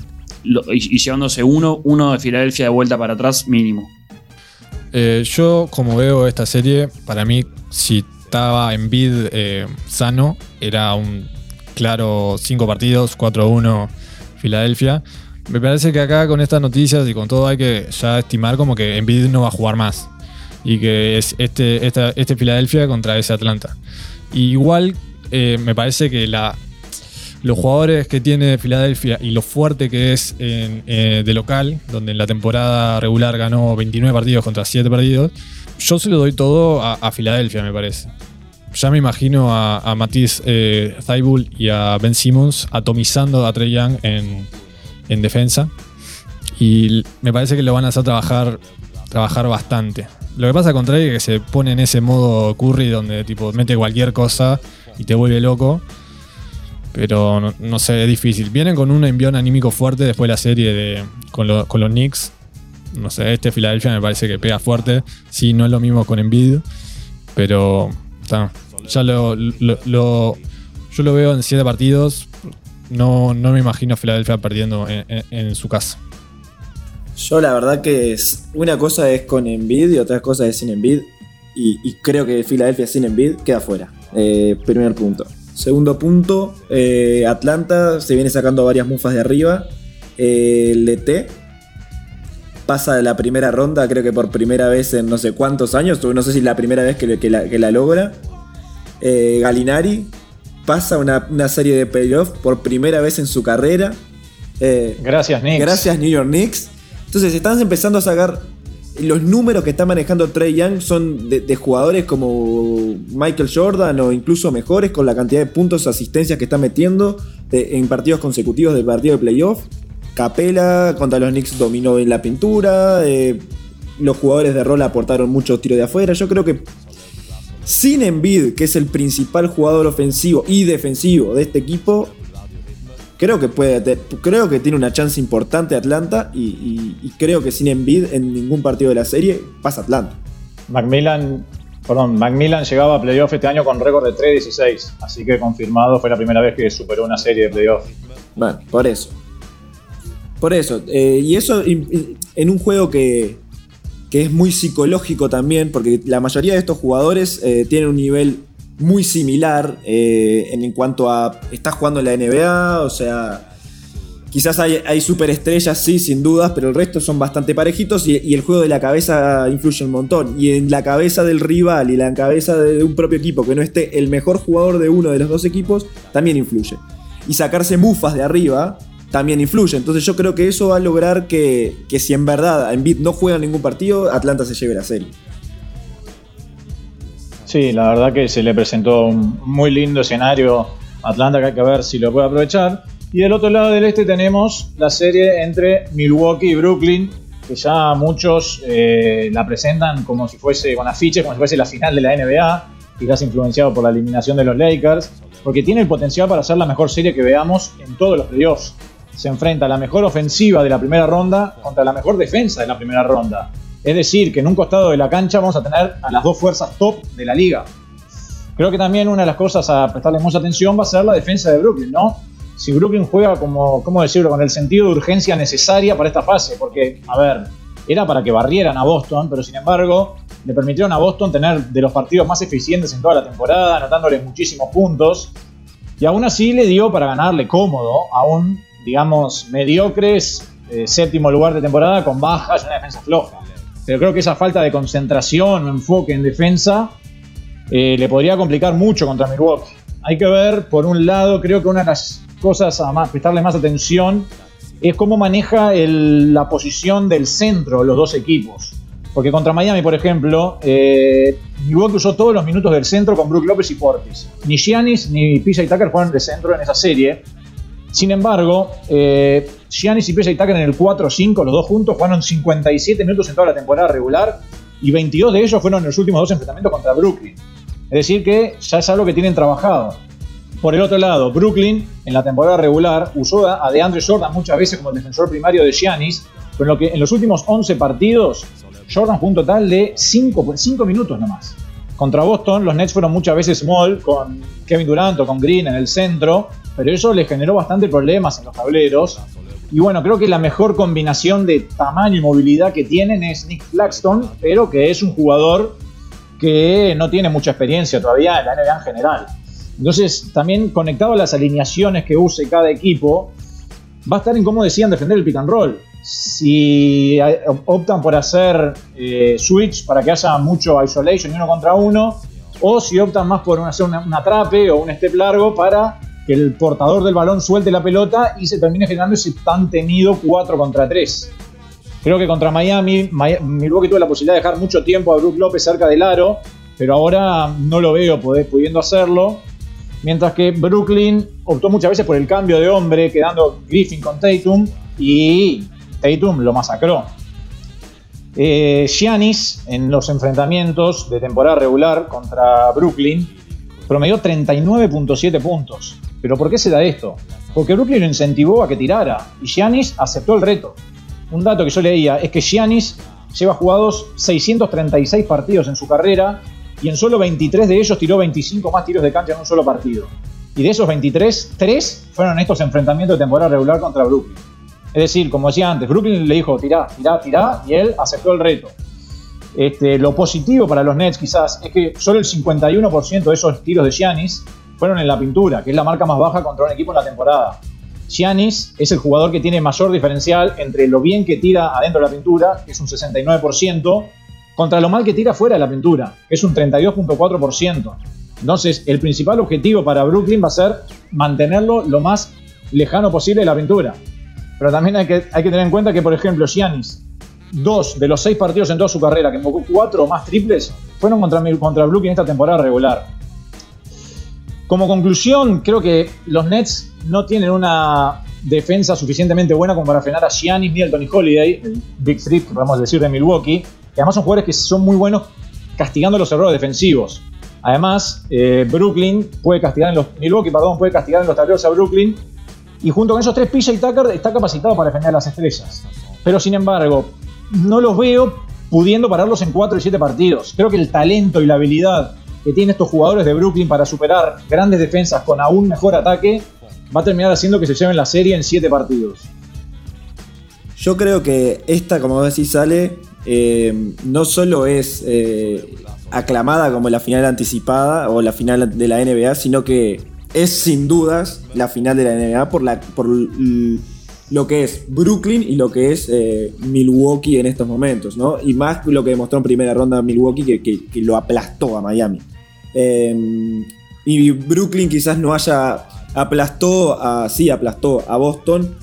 y, llevándose uno, uno de Filadelfia de vuelta para atrás mínimo. Eh, yo, como veo esta serie, para mí, si estaba en bid eh, sano, era un claro 5 partidos, 4-1 Filadelfia. Me parece que acá con estas noticias y con todo hay que ya estimar como que Embiid no va a jugar más. Y que es este, este Filadelfia contra ese Atlanta. igual eh, me parece que los jugadores que tiene Filadelfia y lo fuerte que es eh, de local, donde en la temporada regular ganó 29 partidos contra 7 partidos, yo se lo doy todo a, Filadelfia, me parece. Ya me imagino a, a Matisse eh, y a Ben Simmons atomizando a Trey Young en, en defensa. Y me parece que lo van a hacer trabajar, trabajar bastante. Lo que pasa con Trey es que se pone en ese modo Curry donde tipo mete cualquier cosa y te vuelve loco. Pero no, sé, es difícil. Vienen con un envión anímico fuerte después de la serie de, con, los Knicks. No sé, este Philadelphia me parece que pega fuerte. Sí, no es lo mismo con Embiid. Pero ya lo, yo lo veo en siete partidos no, no me imagino a Filadelfia perdiendo en, su casa. Yo la verdad que una cosa es con Envid y otra cosa es sin Envid. Y, creo que Filadelfia sin Envid queda fuera. Eh, primer punto. Segundo punto, eh, Atlanta se viene sacando varias mufas de arriba. Eh, el DT pasa de la primera ronda, creo que por primera vez en no sé cuántos años, no sé si es la primera vez que, que la, logra. Galinari pasa una, serie de playoffs por primera vez en su carrera. Eh, gracias, Knicks. Gracias, New York Knicks. Entonces, están empezando a sacar. Los números que está manejando Trey Young son de, jugadores como Michael Jordan o incluso mejores con la cantidad de puntos, asistencias que está metiendo en partidos consecutivos del partido de playoff. Capela contra los Knicks dominó en la pintura. Eh, los jugadores de rol aportaron muchos tiros de afuera. Yo creo que sin Embiid, que es el principal jugador ofensivo y defensivo de este equipo, creo que puede creo que tiene una chance importante Atlanta y, creo que sin Embiid en ningún partido de la serie pasa Atlanta. Macmillan, perdón, Macmillan llegaba a playoff este año con récord de 3-16, así que confirmado fue la primera vez que superó una serie de playoff. Bueno, por eso. Por eso. Eh, y eso en un juego que, es muy psicológico también, porque la mayoría de estos jugadores eh, tienen un nivel muy similar eh, en, cuanto a estás jugando en la NBA, o sea, Quizás hay, hay superestrellas, sí, sin dudas, pero el resto son bastante parejitos y, y el juego de la cabeza influye un montón. Y en la cabeza del rival y la cabeza de un propio equipo que no esté el mejor jugador de uno de los dos equipos, también influye. Y sacarse mufas de arriba también influye. Entonces yo creo que eso va a lograr que, que si en verdad Embiid no juega ningún partido, Atlanta se lleve la serie. Sí, la verdad que se le presentó un muy lindo escenario a Atlanta que hay que ver si lo puede aprovechar. Y del otro lado del este tenemos la serie entre Milwaukee y Brooklyn, que ya muchos eh, la presentan como si fuese con afiches, como si fuese la final de la NBA, quizás influenciado por la eliminación de los Lakers, porque tiene el potencial para ser la mejor serie que veamos en todos los playoffs. Se enfrenta la mejor ofensiva de la primera ronda contra la mejor defensa de la primera ronda. Es decir, que en un costado de la cancha vamos a tener a las dos fuerzas top de la liga. Creo que también una de las cosas a prestarle mucha atención va a ser la defensa de Brooklyn, ¿no? Si Brooklyn juega como, ¿cómo decirlo?, con el sentido de urgencia necesaria para esta fase, porque, a ver, era para que barrieran a Boston, pero sin embargo le permitieron a Boston tener de los partidos más eficientes en toda la temporada, anotándole muchísimos puntos, y aún así le dio para ganarle cómodo a un, digamos, mediocres eh, séptimo lugar de temporada con bajas y una defensa floja. Pero creo que esa falta de concentración o enfoque en defensa eh, le podría complicar mucho contra Milwaukee. Hay que ver, por un lado, creo que una de las cosas a más, prestarle más atención es cómo maneja la posición del centro los dos equipos. Porque contra Miami, por ejemplo, eh, Milwaukee usó todos los minutos del centro con Brook López y Portis. Ni Giannis ni PJ Tucker fueron de centro en esa serie. Sin embargo, eh, Giannis y PJ Tucker en el 4-5, los dos juntos, jugaron 57 minutos en toda la temporada regular y 22 de ellos fueron en los últimos dos enfrentamientos contra Brooklyn. Es decir, que ya es algo que tienen trabajado. Por el otro lado, Brooklyn en la temporada regular usó a DeAndre Jordan muchas veces como el defensor primario de Giannis, pero en, lo que, en los últimos 11 partidos, Jordan jugó un total de 5, minutos nomás. Contra Boston, los Nets fueron muchas veces small, con Kevin Durant o con Green en el centro, pero eso les generó bastante problemas en los tableros. Y bueno, creo que la mejor combinación de tamaño y movilidad que tienen es Nick Claxton, pero que es un jugador que no tiene mucha experiencia todavía en la NBA en general. Entonces, también conectado a las alineaciones que use cada equipo, va a estar en cómo decían defender el pick and roll. Si optan por hacer eh, switch para que haya mucho isolation y uno contra uno, o si optan más por hacer un atrape o un step largo para que el portador del balón suelte la pelota y se termine generando ese tan temido 4 contra 3. Creo que contra Miami, Mi- Milwaukee tuvo la posibilidad de dejar mucho tiempo a Brook López cerca del aro, pero ahora no lo veo pudiendo hacerlo. Mientras que Brooklyn optó muchas veces por el cambio de hombre, quedando Griffin con Tatum y Tatum lo masacró. Eh, Giannis en los enfrentamientos de temporada regular contra Brooklyn promedió 39.7 puntos. ¿Pero por qué se da esto? Porque Brooklyn lo incentivó a que tirara y Giannis aceptó el reto. Un dato que yo leía es que Giannis lleva jugados 636 partidos en su carrera y en solo 23 de ellos tiró 25 más tiros de cancha en un solo partido. Y de esos 23, 3 fueron estos enfrentamientos de temporada regular contra Brooklyn. Es decir, como decía antes, Brooklyn le dijo tirá, tirá, tirá y él aceptó el reto. Este, lo positivo para los Nets quizás es que solo el 51% de esos tiros de Giannis fueron en la pintura, que es la marca más baja contra un equipo en la temporada. Giannis es el jugador que tiene mayor diferencial entre lo bien que tira adentro de la pintura, que es un 69%, contra lo mal que tira fuera de la pintura, que es un 32.4%. Entonces, el principal objetivo para Brooklyn va a ser mantenerlo lo más lejano posible de la pintura. Pero también hay que, tener en cuenta que, por ejemplo, Giannis, dos de los seis partidos en toda su carrera, que invocó cuatro o más triples, fueron contra, contra Brooklyn esta temporada regular. Como conclusión, creo que los Nets no tienen una defensa suficientemente buena como para frenar a Giannis, Middleton y Holiday, el Big Three, podemos decir, de Milwaukee, que además son jugadores que son muy buenos castigando los errores defensivos. Además, eh, Brooklyn puede castigar en los. Milwaukee, perdón, puede castigar en los tableros a Brooklyn. Y junto con esos tres, PJ Tucker está capacitado para defender a las estrellas. Pero sin embargo, no los veo pudiendo pararlos en 4 y 7 partidos. Creo que el talento y la habilidad que tienen estos jugadores de Brooklyn para superar grandes defensas con aún mejor ataque va a terminar haciendo que se lleven la serie en 7 partidos. Yo creo que esta, como decís, sale, eh, no solo es eh, aclamada como la final anticipada o la final de la NBA, sino que es sin dudas la final de la NBA por, la, por lo que es Brooklyn y lo que es eh, Milwaukee en estos momentos, ¿no? Y más lo que demostró en primera ronda Milwaukee que, que- lo aplastó a Miami. Eh, y Brooklyn quizás no haya aplastó a, sí, aplastó a Boston,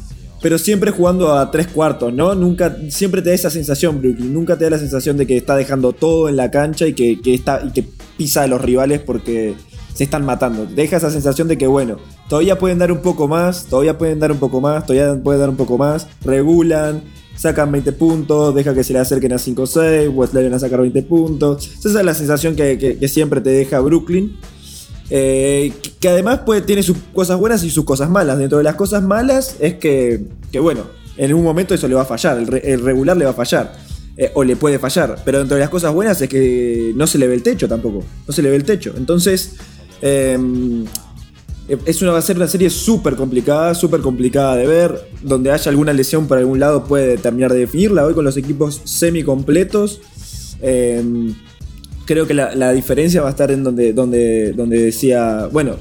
pero siempre jugando a tres cuartos, ¿no? Nunca, siempre te da esa sensación, Brooklyn, nunca te da la sensación de que está dejando todo en la cancha y que, que está, y que pisa a los rivales porque se están matando. Deja esa sensación de que, bueno, todavía pueden dar un poco más, todavía pueden dar un poco más, todavía pueden dar un poco más, regulan, sacan 20 puntos, deja que se le acerquen a 5-6, Wesley a sacar 20 puntos. Esa es la sensación que, que- siempre te deja Brooklyn. Eh, que- además puede, tiene sus cosas buenas y sus cosas malas. Dentro de las cosas malas es que, que bueno, en un momento eso le va a fallar, el regular le va a fallar. eh, o le puede fallar. Pero dentro de las cosas buenas es que no se le ve el techo tampoco. No se le ve el techo. Entonces, eh, es una, va a ser una serie súper complicada, súper complicada de ver. Donde haya alguna lesión por algún lado puede terminar de definirla. Hoy con los equipos semi completos. eh, creo que la, la diferencia va a estar en donde, donde, donde decía, bueno,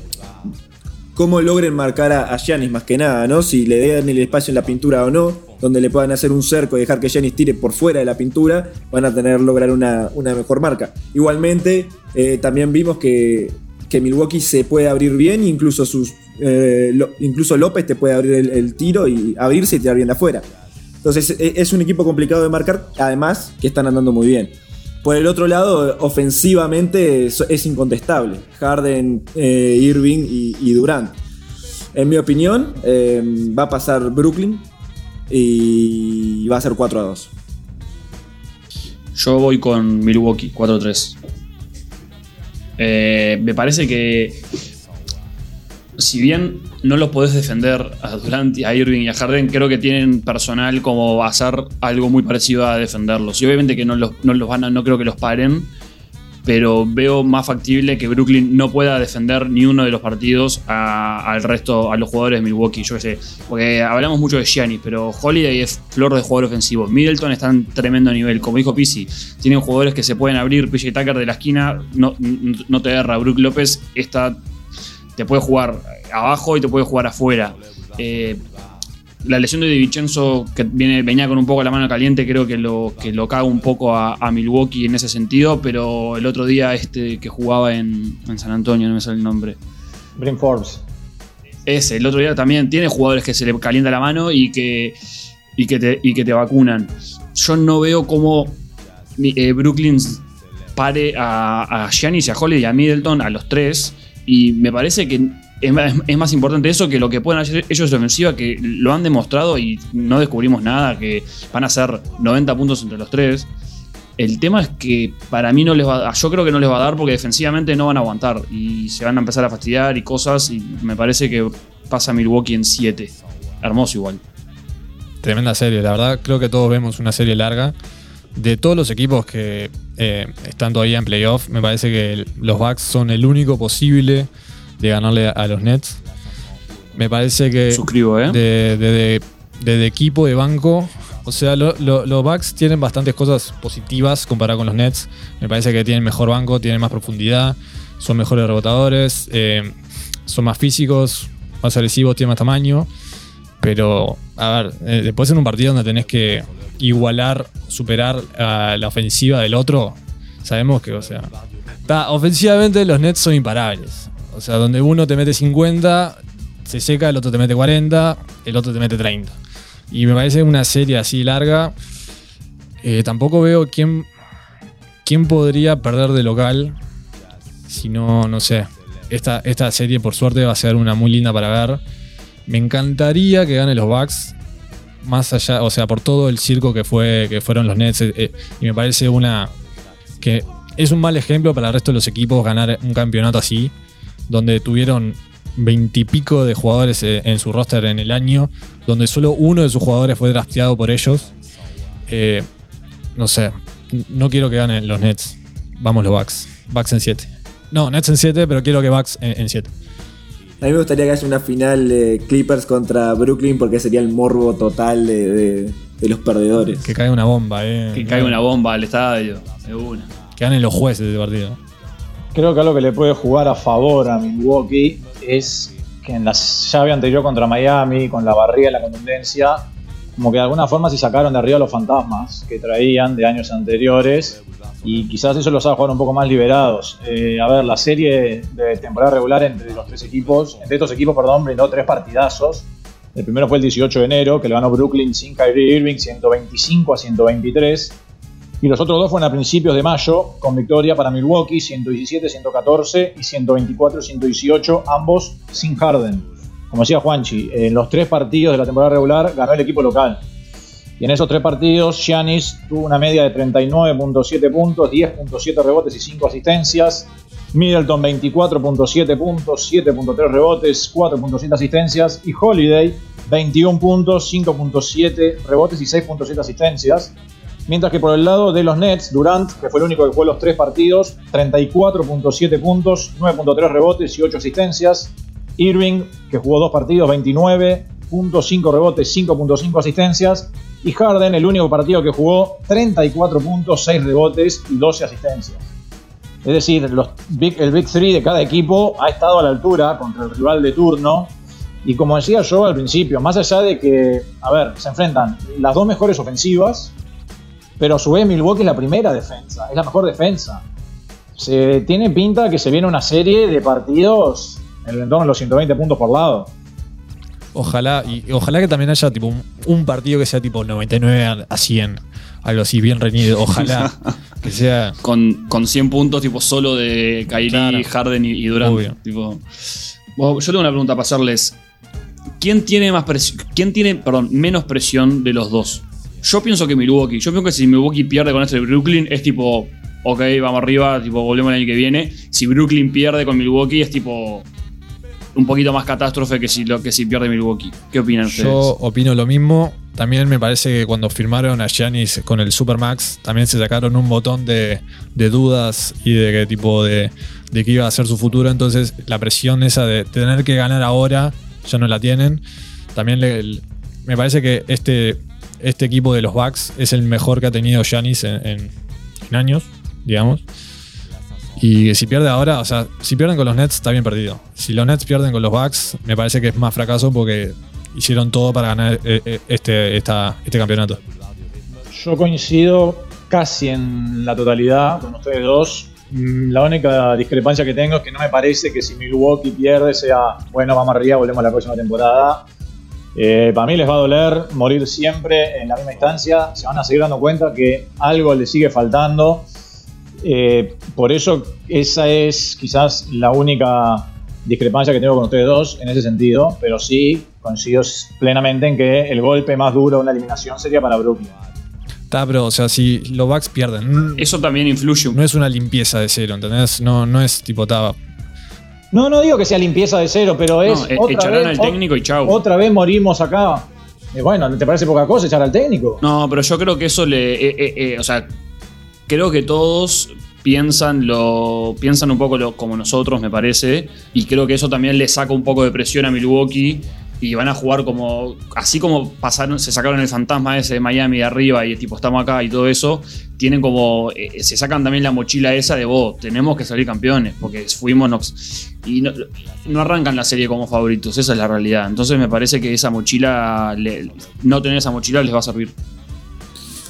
cómo logren marcar a, a Giannis más que nada, ¿no? Si le den el espacio en la pintura o no, donde le puedan hacer un cerco y dejar que Giannis tire por fuera de la pintura, van a tener lograr una, una mejor marca. Igualmente, eh, también vimos que, que Milwaukee se puede abrir bien, incluso sus eh, incluso López te puede abrir el, tiro y abrirse y tirar bien de afuera. Entonces e- es un equipo complicado de marcar, además que están andando muy bien. Por el otro lado, ofensivamente es, es incontestable. Harden, eh, Irving y, Durant. En mi opinión, eh, va a pasar Brooklyn y va a ser 4 a 2. Yo voy con Milwaukee, 4-3. Eh, me parece que si bien no los podés defender a Durant, a Irving y a Harden, creo que tienen personal como hacer algo muy parecido a defenderlos. Y obviamente que no los, no los van a, no creo que los paren, pero veo más factible que Brooklyn no pueda defender ni uno de los partidos al resto, a los jugadores de Milwaukee, yo sé. Porque hablamos mucho de Giannis, pero Holiday es flor de jugador ofensivo. Middleton está en tremendo nivel, como dijo Pisi. Tienen jugadores que se pueden abrir. PJ Tucker de la esquina no, no- no te agarra. Brook López está, te puede jugar abajo y te puede jugar afuera. Eh, la lesión de Di Vincenzo, que viene, venía con un poco la mano caliente, creo que lo, que lo caga un poco a, a Milwaukee en ese sentido, pero el otro día este que jugaba en, en San Antonio, no me sale el nombre. Brim Forbes. Ese, el otro día también tiene jugadores que se le calienta la mano y que, y que, te, y que te vacunan. Yo no veo cómo eh, Brooklyn pare a, a Giannis y a Holiday y a Middleton, a los tres, y me parece que es más, importante eso que lo que pueden hacer ellos en ofensiva, que lo han demostrado y no descubrimos nada, que van a ser 90 puntos entre los tres. El tema es que para mí no les va a yo creo que no les va a dar porque defensivamente no van a aguantar y se van a empezar a fastidiar y cosas y me parece que pasa Milwaukee en 7. Hermoso igual. Tremenda serie, la verdad creo que todos vemos una serie larga. De todos los equipos que eh, están todavía en playoff, me parece que los Bucks son el único posible de ganarle a los Nets. Me parece que Suscribo, ¿eh? de, de- de- de- de equipo, de banco, o sea, lo- lo- los Bucks tienen bastantes cosas positivas comparado con los Nets. Me parece que tienen mejor banco, tienen más profundidad, son mejores rebotadores, eh, son más físicos, más agresivos, tienen más tamaño. Pero, a ver, eh, después en un partido donde tenés que igualar, superar a la ofensiva del otro, sabemos que, o sea, ta, ofensivamente los Nets son imparables. O sea, donde uno te mete 50, se seca, el otro te mete 40, el otro te mete 30. Y me parece una serie así larga. eh, tampoco veo quién, quién podría perder de local. Si no, no sé. Esta, esta serie, por suerte, va a ser una muy linda para ver. Me encantaría que gane los Bucks. Más allá, o sea, por todo el circo que fue que fueron los Nets. eh, y me parece una. que es un mal ejemplo para el resto de los equipos ganar un campeonato así. Donde tuvieron veintipico de jugadores eh, en su roster en el año. Donde solo uno de sus jugadores fue drafteado por ellos. Eh, no sé. No quiero que ganen los Nets. Vamos los Bucks. Bucks en 7. No, Nets en 7, pero quiero que Bucks en 7. A mí me gustaría que haya una final de Clippers contra Brooklyn porque sería el morbo total de, de- de los perdedores. Que caiga una bomba, eh. Que caiga una bomba al estadio. De una. Que ganen los jueces de partido. Creo que algo que le puede jugar a favor a Milwaukee es que en la llave anterior contra Miami, con la barriga y la contundencia, como que de alguna forma se sacaron de arriba los fantasmas que traían de años anteriores y quizás eso los haga jugar un poco más liberados. Eh, a ver, la serie de temporada regular entre los tres equipos, entre estos equipos, perdón, brindó tres partidazos. El primero fue el 18 de enero, que lo ganó Brooklyn sin Kyrie Irving, 125 a 123. Y los otros dos fueron a principios de mayo, con victoria para Milwaukee, 117-114 y 124-118, ambos sin Harden. Como decía Juanchi, en los tres partidos de la temporada regular ganó el equipo local. Y en esos tres partidos, Giannis tuvo una media de 39.7 puntos, 10.7 rebotes y 5 asistencias. Middleton 24.7 puntos, 7.3 rebotes, 4.7 asistencias. Y Holiday 21 puntos, 5.7 rebotes y 6.7 asistencias. Mientras que por el lado de los Nets, Durant, que fue el único que jugó los tres partidos, 34.7 puntos, 9.3 rebotes y 8 asistencias. Irving, que jugó dos partidos, 29.5 rebotes, 5.5 asistencias. Y Harden, el único partido que jugó, 34 puntos, 6 rebotes y 12 asistencias. Es decir, el Big 3 de cada equipo ha estado a la altura contra el rival de turno. Y como decía yo al principio, más allá de que, a ver, se enfrentan las dos mejores ofensivas, pero a su vez Milwaukee es la primera defensa, es la mejor defensa. Se tiene pinta que se viene una serie de partidos en el entorno de los 120 puntos por lado. Ojalá, y ojalá que también haya tipo un, un partido que sea tipo 99 a 100. Algo así bien reñido. Ojalá [laughs] que sea. Con, con 100 puntos, tipo solo de Kyrie, Claro. Harden y, y Durant. Obvio. Tipo, Bueno, yo tengo una pregunta para hacerles. ¿Quién tiene más presión? ¿Quién tiene, perdón, menos presión de los dos? Yo pienso que Milwaukee. Yo pienso que si Milwaukee pierde con este de Brooklyn, es tipo, ok, vamos arriba, tipo, volvemos el año que viene. Si Brooklyn pierde con Milwaukee, es tipo un poquito más catástrofe que si, lo, que si pierde Milwaukee. ¿Qué opinan ustedes? Yo opino lo mismo. También me parece que cuando firmaron a Giannis con el Supermax, también se sacaron un botón de, de dudas y de qué tipo de, de qué iba a ser su futuro. Entonces, la presión esa de tener que ganar ahora ya no la tienen. También le- me parece que este, este equipo de los Bucks es el mejor que ha tenido Giannis en, años, digamos. Y si pierde ahora, o sea, si pierden con los Nets, está bien perdido. Si los Nets pierden con los Bucks, me parece que es más fracaso porque hicieron todo para ganar eh, eh, este, este campeonato. Yo coincido casi en la totalidad con ustedes dos. Mm, La única discrepancia que tengo es que no me parece que si Milwaukee pierde sea, bueno, vamos arriba, volvemos a la próxima temporada. Eh, para mí les va a doler morir siempre en la misma instancia. Se van a seguir dando cuenta que algo les sigue faltando. Eh, por eso esa es quizás la única discrepancia que tengo con ustedes dos en ese sentido. Pero sí coincido plenamente en que el golpe más duro de una eliminación sería para Brooklyn. Está, pero, o sea, si los Bucks pierden, Eso también influye no es una limpieza de cero, ¿entendés? No, no es tipo, ta, No, no digo que sea limpieza de cero, pero es. No, e- otra echarán vez, al técnico y chau. Otra vez morimos acá. Eh, bueno, ¿te parece poca cosa echar al técnico? No, pero yo creo que eso le. eh, eh, eh, o sea, creo que todos piensan lo. piensan un poco lo, como nosotros, me parece. Y creo que eso también le saca un poco de presión a Milwaukee. Y van a jugar como. Así como pasaron, se sacaron el fantasma ese de Miami de arriba y tipo estamos acá y todo eso. Tienen como. eh, se sacan también la mochila esa de vos, tenemos que salir campeones. Porque fuimos. Y no, arrancan la serie como favoritos, esa es la realidad. Entonces me parece que esa mochila. no tener esa mochila les va a servir.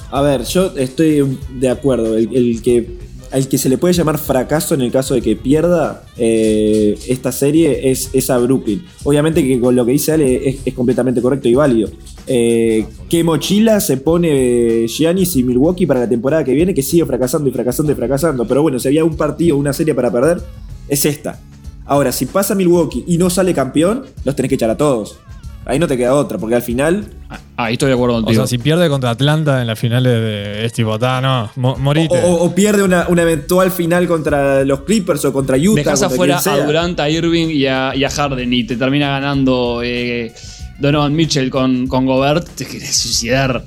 A ver, yo estoy de acuerdo. El que, al que se le puede llamar fracaso en el caso de que pierda eh, esta serie es, es a Brooklyn. Obviamente que con lo que dice Ale es, completamente correcto y válido. Eh, ¿Qué mochila se pone Giannis y Milwaukee para la temporada que viene que sigue fracasando y fracasando y fracasando? Pero bueno, si había un partido, una serie para perder, es esta. Ahora, si pasa Milwaukee y no sale campeón, los tenés que echar a todos. Ahí no te queda otra, porque al final Ah, Ahí estoy de acuerdo O contigo. sea, si pierde contra Atlanta en las finales de es tipo, no, mo- morite. O, o- o pierde una, una eventual final contra los Clippers o contra Utah. Dejas contra afuera a. Durant, a Irving y a, y a Harden y te termina ganando eh, Donovan Mitchell con, con Gobert, te querés suicidar.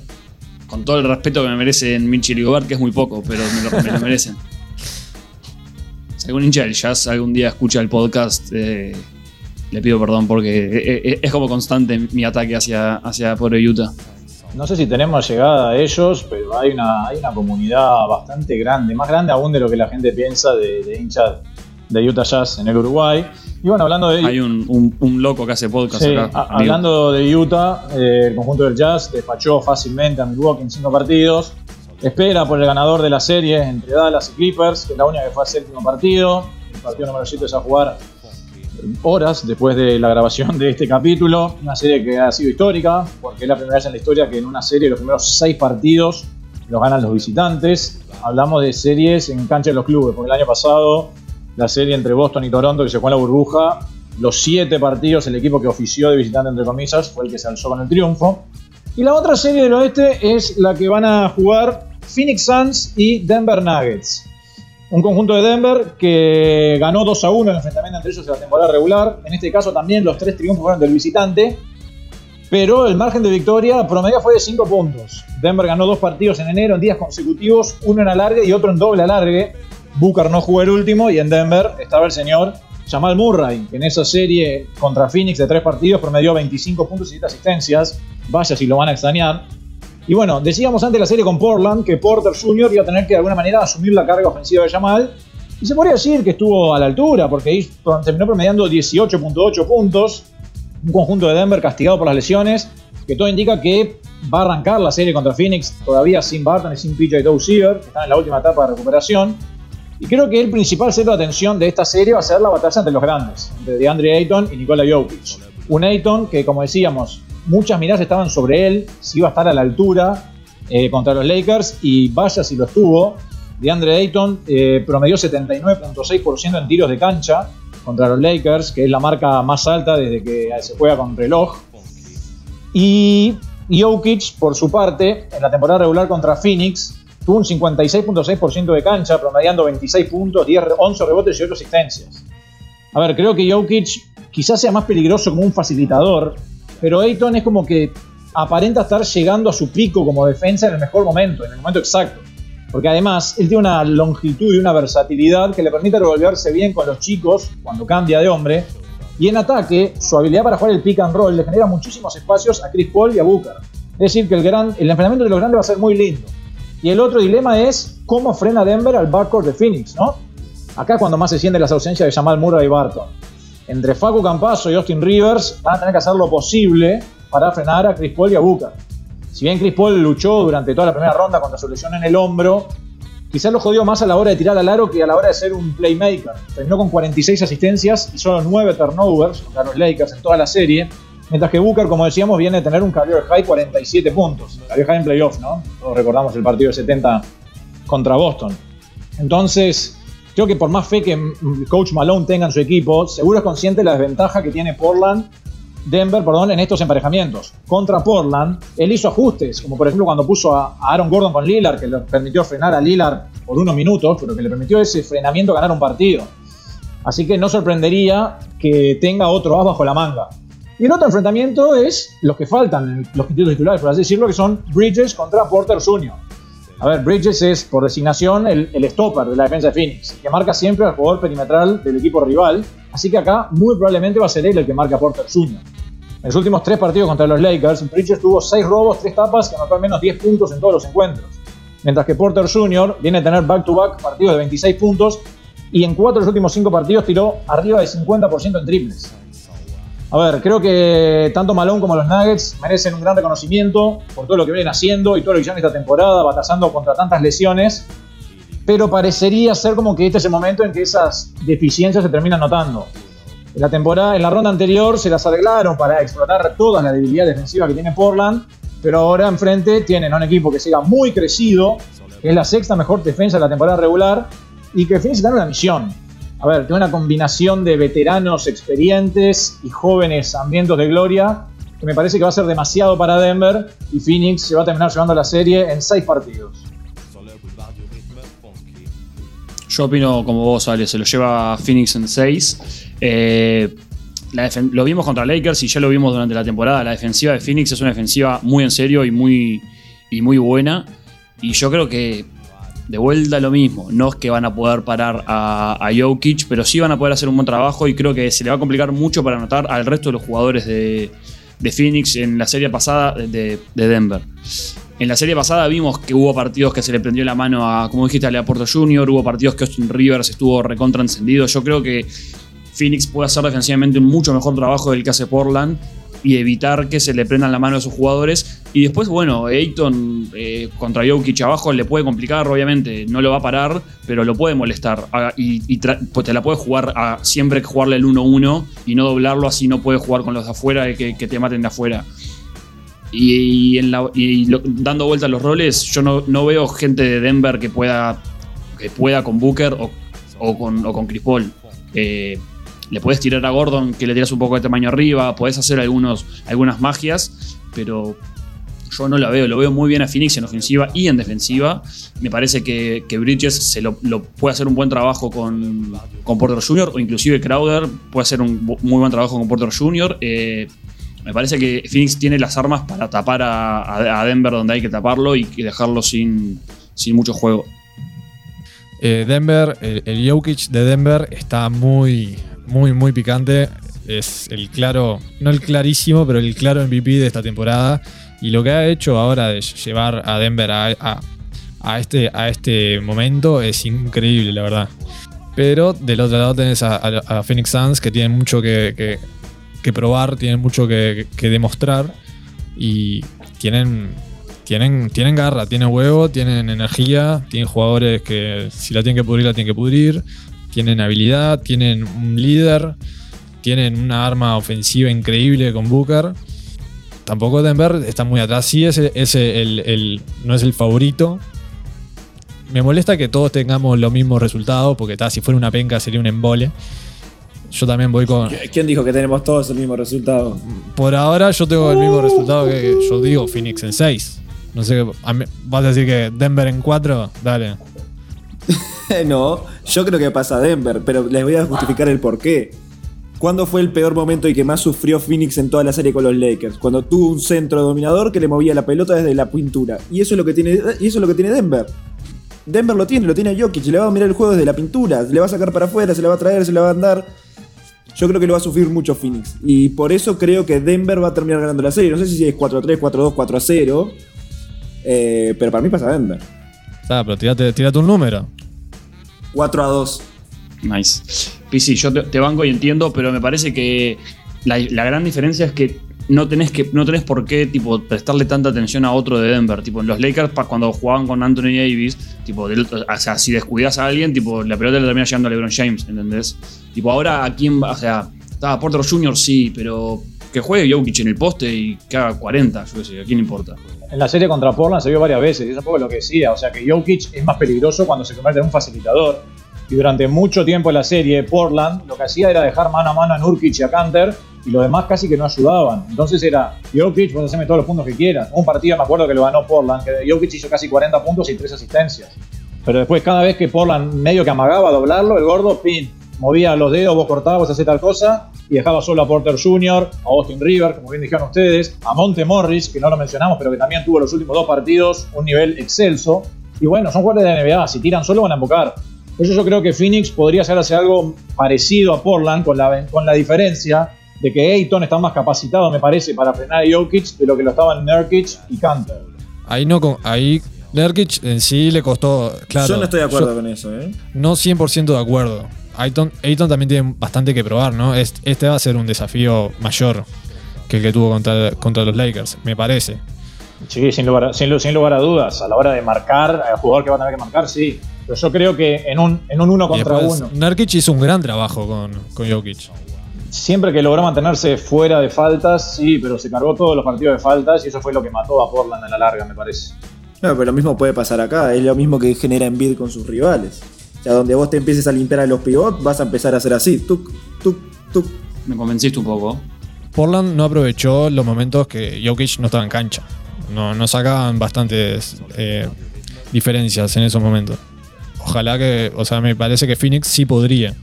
Con todo el respeto que me merecen Mitchell y Gobert, que es muy poco, pero me lo, me lo merecen. [laughs] Si algún hincha del jazz algún día escucha el podcast, eh, le pido perdón porque eh, eh, es como constante mi ataque hacia, hacia pobre Utah. No sé si tenemos llegada a ellos, pero hay una, hay una comunidad bastante grande, más grande aún de lo que la gente piensa de, de hinchas de Utah Jazz en el Uruguay. Y bueno, hablando de. Hay un, un- un loco que hace podcast Sí, acá. a- hablando de Utah, eh, el conjunto del Jazz despachó fácilmente a Milwaukee en cinco partidos. Espera por el ganador de la serie entre Dallas y Clippers, que es la única que fue al séptimo partido. El partido número 7 es a jugar horas después de la grabación de este capítulo. Una serie que ha sido histórica, porque es la primera vez en la historia que en una serie los primeros seis partidos los ganan los visitantes. Hablamos de series en cancha de los clubes, porque el año pasado la serie entre Boston y Toronto que se jugó en la burbuja, los siete partidos el equipo que ofició de visitante entre comillas fue el que se alzó con el triunfo. Y la otra serie del oeste es la que van a jugar Phoenix Suns y Denver Nuggets. Un conjunto de Denver que ganó 2 a 1 en el enfrentamiento entre ellos en la temporada regular. En este caso también los tres triunfos fueron del visitante. Pero el margen de victoria promedio fue de 5 puntos. Denver ganó dos partidos en enero en días consecutivos, uno en alargue y otro en doble alargue. Booker no jugó el último y en Denver estaba el señor Jamal Murray, que en esa serie contra Phoenix de tres partidos promedió 25 puntos y 7 asistencias. Vaya si lo van a extrañar. Y bueno, decíamos antes de la serie con Portland que Porter Jr. iba a tener que de alguna manera asumir la carga ofensiva de Jamal. Y se podría decir que estuvo a la altura, porque ahí terminó promediando 18.8 puntos. Un conjunto de Denver castigado por las lesiones, que todo indica que va a arrancar la serie contra Phoenix todavía sin Barton y sin PJ Dozier, que están en la última etapa de recuperación. Y creo que el principal centro de atención de esta serie va a ser la batalla entre los grandes, entre DeAndre Ayton y Nikola Jokic. Un Ayton que, como decíamos, muchas miradas estaban sobre él, si iba a estar a la altura eh, contra los Lakers, y vaya si lo estuvo. DeAndre Ayton eh, promedió 79.6% en tiros de cancha contra los Lakers, que es la marca más alta desde que se juega con reloj. Y Jokic, por su parte, en la temporada regular contra Phoenix, tuvo un 56.6% de cancha, promediando 26 puntos, 10, 11 rebotes y 8 asistencias. A ver, creo que Jokic quizás sea más peligroso como un facilitador, pero Ayton es como que aparenta estar llegando a su pico como defensa en el mejor momento, en el momento exacto. Porque además él tiene una longitud y una versatilidad que le permite revolverse bien con los chicos cuando cambia de hombre. Y en ataque, su habilidad para jugar el pick and roll le genera muchísimos espacios a Chris Paul y a Booker. Es decir, que el, gran, el enfrentamiento de los grandes va a ser muy lindo. Y el otro dilema es cómo frena Denver al backcourt de Phoenix, ¿no? Acá es cuando más se sienten las ausencias de Jamal Murray y Barton. Entre Facu Campazo y Austin Rivers van a tener que hacer lo posible para frenar a Chris Paul y a Booker. Si bien Chris Paul luchó durante toda la primera ronda contra su lesión en el hombro, quizás lo jodió más a la hora de tirar al aro que a la hora de ser un playmaker. Terminó con 46 asistencias y solo 9 turnovers contra los Lakers en toda la serie. Mientras que Booker, como decíamos, viene a tener un career high 47 puntos. Career high en playoff, ¿no? Todos recordamos el partido de 70 contra Boston. Entonces, creo que por más fe que el coach Malone tenga en su equipo, seguro es consciente de la desventaja que tiene Portland, Denver, perdón, en estos emparejamientos. Contra Portland, él hizo ajustes, como por ejemplo cuando puso a Aaron Gordon con Lillard, que le permitió frenar a Lillard por unos minutos, pero que le permitió ese frenamiento ganar un partido. Así que no sorprendería que tenga otro as bajo la manga. Y el otro enfrentamiento es los que faltan, los titulares, por así decirlo, que son Bridges contra Porter Jr. A ver, Bridges es por designación el, el stopper de la defensa de Phoenix, que marca siempre al jugador perimetral del equipo rival. Así que acá muy probablemente va a ser él el que marca a Porter Jr. En los últimos tres partidos contra los Lakers, Bridges tuvo 6 robos, 3 tapas y anotó al menos 10 puntos en todos los encuentros. Mientras que Porter Jr. viene a tener back-to-back partidos de 26 puntos y en 4 de los últimos 5 partidos tiró arriba de 50% en triples. A ver, creo que tanto Malone como los Nuggets merecen un gran reconocimiento por todo lo que vienen haciendo y todo lo que hicieron esta temporada, batallando contra tantas lesiones. Pero parecería ser como que este es el momento en que esas deficiencias se terminan notando. En la temporada, en la ronda anterior se las arreglaron para explotar todas las debilidades defensivas que tiene Portland, pero ahora enfrente tienen un equipo que siga muy crecido, que es la sexta mejor defensa de la temporada regular, y que Phoenix tiene una misión. A ver, tiene una combinación de veteranos experientes y jóvenes hambrientos de gloria que me parece que va a ser demasiado para Denver y Phoenix se va a terminar llevando la serie en seis partidos. Yo opino como vos, Ale, se lo lleva Phoenix en 6. lo vimos contra Lakers y ya lo vimos durante la temporada. La defensiva de Phoenix es una defensiva muy en serio y muy, y muy buena. Y yo creo que de vuelta lo mismo. No es que van a poder parar a, Jokic, pero sí van a poder hacer un buen trabajo y creo que se le va a complicar mucho para anotar al resto de los jugadores de, Phoenix en la serie pasada de, de Denver. En la serie pasada vimos que hubo partidos que se le prendió la mano a, como dijiste, a Lea Porto Jr., hubo partidos que Austin Rivers estuvo recontra encendido. Yo creo que Phoenix puede hacer defensivamente un mucho mejor trabajo del que hace Portland y evitar que se le prendan la mano a sus jugadores. Y después, bueno, Ayton eh, contra Jokic abajo le puede complicar, obviamente, no lo va a parar, pero lo puede molestar. Ah, y, pues te la puede jugar siempre que jugarle el 1-1 y no doblarlo, así no puede jugar con los de afuera y que, que te maten de afuera. Y, en la- y dando vuelta a los roles, yo no, no veo gente de Denver que pueda, que pueda con Booker o, o con, o con Chris Paul. Eh, le puedes tirar a Gordon que le tiras un poco de tamaño arriba, puedes hacer algunos, algunas magias, pero yo no la veo. Lo veo muy bien a Phoenix en ofensiva y en defensiva. Me parece que, Bridges se lo, puede hacer un buen trabajo con, con Porter Jr. o inclusive Crowder puede hacer un muy buen trabajo con Porter Jr. Eh, me parece que Phoenix tiene las armas para tapar a, Denver donde hay que taparlo y dejarlo sin, sin mucho juego. Eh, Denver, el, el Jokic de Denver está muy, muy, muy picante. Es el claro, no el clarísimo, pero el claro MVP de esta temporada. Y lo que ha hecho ahora de llevar a Denver a, a- este, a este momento es increíble, la verdad. Pero del otro lado tenés a, a- a Phoenix Suns que tienen mucho que, que- que probar, tienen mucho que, que demostrar. Y tienen, tienen, tienen garra, tienen huevo, tienen energía, tienen jugadores que si la tienen que pudrir, la tienen que pudrir, tienen habilidad, tienen un líder, tienen una arma ofensiva increíble con Booker. Tampoco Denver está muy atrás, sí es, el- es el- el- no es el favorito. Me molesta que todos tengamos los mismos resultados, porque ta, si fuera una penca sería un embole. Yo también voy con. ¿Quién dijo que tenemos todos el mismo resultado? Por ahora yo tengo el mismo resultado que, que yo digo Phoenix en 6. No sé, a mí- vas a decir que Denver en 4, dale. [laughs] [laughs] no, yo creo que pasa Denver, pero les voy a justificar el porqué. ¿Cuándo fue el peor momento y que más sufrió Phoenix en toda la serie con los Lakers? Cuando tuvo un centro dominador que le movía la pelota desde la pintura. Y eso es lo que tiene, y eso es lo que tiene Denver. Denver lo tiene, lo tiene Jokic, le va a mirar el juego desde la pintura, le va a sacar para afuera, se la va a traer, se la va a andar. Yo creo que lo va a sufrir mucho Phoenix. Y por eso creo que Denver va a terminar ganando la serie. No sé si es 4-3, 4-2, 4-0. eh, pero para mí pasa Denver. Ah, pero un número. 4-2. Nice. PC, yo te, banco y entiendo, pero me parece que la, la gran diferencia es que no tenés que no tenés por qué tipo prestarle tanta atención a otro de Denver. Tipo, los Lakers cuando jugaban con Anthony Davis, tipo, o sea, si descuidas a alguien, tipo, la pelota le termina llegando a LeBron James, ¿entendés? Tipo, ahora a quién va, o sea, estaba Porter Jr. sí, pero que juegue Jokic en el poste y que haga 40, yo qué sé, a quién importa. En la serie contra Portland se vio varias veces, y eso es poco lo que decía. O sea que Jokic es más peligroso cuando se convierte en un facilitador. Y durante mucho tiempo en la serie, Portland lo que hacía era dejar mano a mano a Nurkic y a Canter, y los demás casi que no ayudaban. Entonces era Jokic, vos haceme todos los puntos que quieras. Un partido me acuerdo que lo ganó Portland, que Jokic hizo casi 40 puntos y 3 asistencias. Pero después, cada vez que Portland medio que amagaba a doblarlo, el gordo, pin, movía los dedos, vos cortabas, hacés tal cosa, y dejaba solo a Porter Jr., a Austin River, como bien dijeron ustedes, a Monte Morris, que no lo mencionamos, pero que también tuvo los últimos dos partidos un nivel excelso. Y bueno, son jugadores de NBA, si tiran solo van a embocar. Por eso yo creo que Phoenix podría hacer algo parecido a Portland, con la, con la diferencia de que Ayton está más capacitado, me parece, para frenar a Jokic de lo que lo estaban Nurkic y Canter. Ahí no con- ahí Nurkic en sí le costó, claro. Yo no estoy de acuerdo yo- con eso, ¿eh? no 100% de acuerdo. Ayton, Ayton también tiene bastante que probar, ¿no? Es- Este va a ser un desafío mayor que el que tuvo contra, contra los Lakers, me parece. Sí, sin lugar, a, sin, sin lugar a dudas. A la hora de marcar, al jugador que va a tener que marcar, sí. Pero yo creo que en un, en un uno contra después, uno, Nurkic hizo un gran trabajo con, con Jokic. siempre que logró mantenerse fuera de faltas, sí, pero se cargó todos los partidos de faltas y eso fue lo que mató a Portland a la larga, me parece. No, pero lo mismo puede pasar acá, es lo mismo que genera Embiid con sus rivales. O sea, donde vos te empieces a limpiar a los pivots, vas a empezar a hacer así, tuk, tuk, tuk. Me convenciste un poco. Portland no aprovechó los momentos que Jokic no estaba en cancha. No, no sacaban bastantes eh, diferencias en esos momentos. Ojalá que, o sea, me parece que Phoenix sí podría.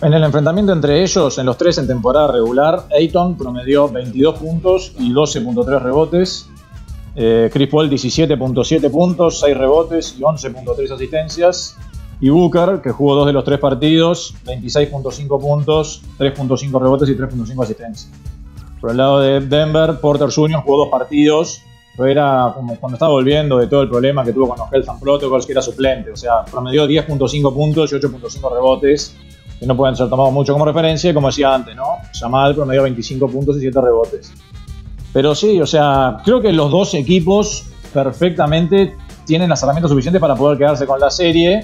En el enfrentamiento entre ellos, en los tres en temporada regular, Ayton promedió 22 puntos y 12.3 rebotes. Eh, Chris Paul 17.7 puntos, 6 rebotes y 11.3 asistencias. Y Booker, que jugó dos de los tres partidos, 26.5 puntos, 3.5 rebotes y 3.5 asistencias. Por el lado de Denver, Porter Jr. jugó dos partidos, pero era cuando estaba volviendo de todo el problema que tuvo con los Health and Protocols, que era suplente. O sea, promedió 10.5 puntos y 8.5 rebotes, que no pueden ser tomados mucho como referencia, como decía antes, ¿no? Jamal promedió 25 puntos y 7 rebotes. Pero sí, o sea, creo que los dos equipos perfectamente tienen las herramientas suficientes para poder quedarse con la serie.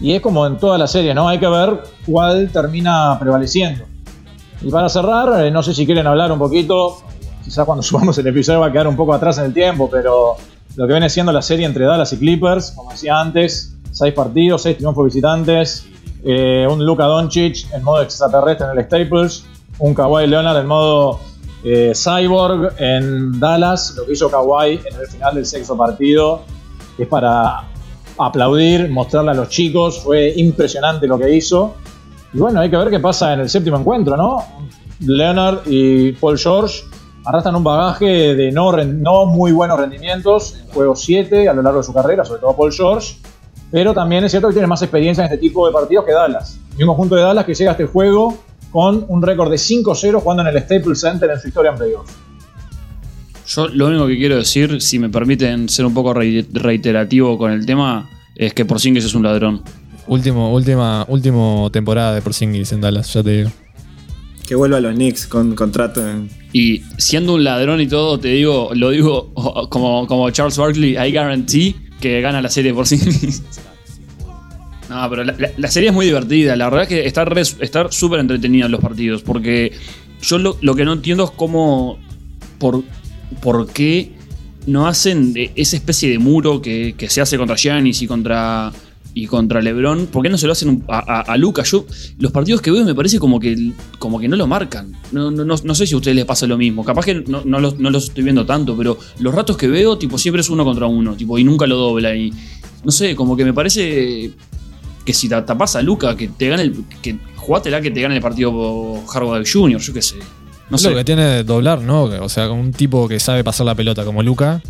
Y es como en toda la serie, ¿no? Hay que ver cuál termina prevaleciendo. Y para cerrar, eh, no sé si quieren hablar un poquito, quizás cuando [laughs] subamos el episodio va a quedar un poco atrás en el tiempo, pero lo que viene siendo la serie entre Dallas y Clippers, como decía antes, seis partidos, seis triunfos visitantes, eh, un Luka Doncic en modo extraterrestre en el Staples, un Kawhi Leonard en modo eh, Cyborg en Dallas, lo que hizo Kawhi en el final del sexto partido, es para aplaudir, mostrarle a los chicos, fue impresionante lo que hizo. Y bueno, hay que ver qué pasa en el séptimo encuentro, ¿no? Leonard y Paul George arrastran un bagaje de no, muy buenos rendimientos en juego 7 a lo largo de su carrera, sobre todo Paul George, pero también es cierto que tiene más experiencia en este tipo de partidos que Dallas. Y un conjunto de Dallas que llega a este juego con un récord de 5-0 jugando en el Staples Center en su historia en playoffs. Yo lo único que quiero decir, si me permiten ser un poco reiterativo con el tema, es que Porzingis es un ladrón. Último, última, último temporada de Porzingis en Dallas, ya te digo. Que vuelva a los Knicks con contrato. Y siendo un ladrón y todo, te digo, lo digo [laughs] como, como Charles Barkley, I guarantee que gana la serie Porzingis. [laughs] No, pero la, serie es muy divertida. La verdad es que está súper entretenida en los partidos. Porque yo lo, lo, que no entiendo es cómo. Por, por qué no hacen esa especie de muro que, se hace contra Giannis y contra, y contra LeBron. ¿Por qué no se lo hacen a, a, Lucas? Yo, los partidos que veo me parece como que, como que no lo marcan. No, no, no, sé si a ustedes les pasa lo mismo. Capaz que no, no, los, no los estoy viendo tanto, pero los ratos que veo, tipo, siempre es uno contra uno, tipo, y nunca lo dobla. Y no sé, como que me parece que si te tapas a Luca, que te gane el. que jugátela que te gane el partido Harvard Jr., yo qué sé. No sé. Lo que tiene de doblar, ¿no? O sea, un tipo que sabe pasar la pelota como Luca.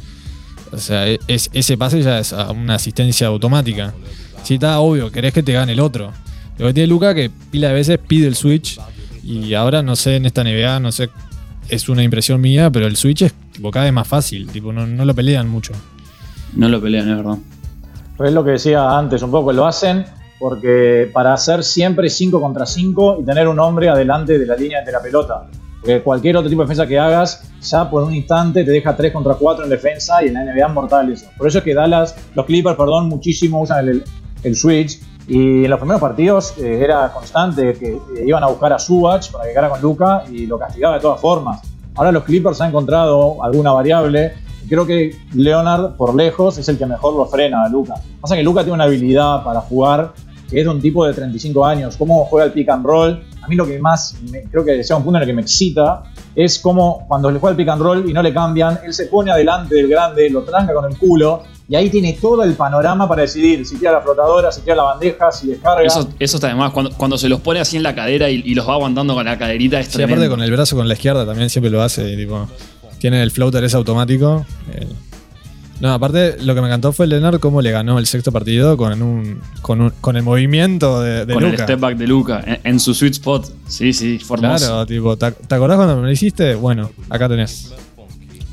O sea, e-, es, ese pase ya es una asistencia automática. Si está obvio, querés que te gane el otro. Lo que tiene Luca que pila de veces pide el switch. Y ahora no sé en esta NBA, no sé, es una impresión mía, pero el switch es tipo, cada vez más fácil. Tipo, no, no lo pelean mucho. No lo pelean, es verdad. Pues es lo que decía antes, un poco lo hacen porque para hacer siempre 5 contra 5 y tener un hombre adelante de la línea de la pelota. Porque cualquier otro tipo de defensa que hagas, ya por un instante te deja 3 contra 4 en defensa y en la NBA es mortal eso. Por eso es que Dallas, los Clippers, perdón, muchísimo usan el, switch. Y en los primeros partidos eh, era constante que eh, iban a buscar a Subach para que quedara con Luca y lo castigaba de todas formas. Ahora los Clippers han encontrado alguna variable. Creo que Leonard, por lejos, es el que mejor lo frena a Luca. Pasa que Luca tiene una habilidad para jugar que es de un tipo de 35 años, cómo juega el pick and roll. A mí lo que más, creo que sea un punto en el que me excita, es cómo cuando le juega el pick and roll y no le cambian, él se pone adelante del grande, lo tranca con el culo, y ahí tiene todo el panorama para decidir si tira la flotadora, si tira la bandeja, si descarga. Eso, eso está además, cuando, cuando se los pone así en la cadera y, los va aguantando con la caderita, es sí, aparte con el brazo con la izquierda también siempre lo hace, tipo, tiene el floater ese automático. No, aparte lo que me encantó fue Leonard cómo le ganó el sexto partido con un con, el movimiento de, de con el step back de Luca en, su sweet spot. Sí, sí, formoso. Claro, tipo, ¿te, acordás cuando me lo hiciste? Bueno, acá tenés.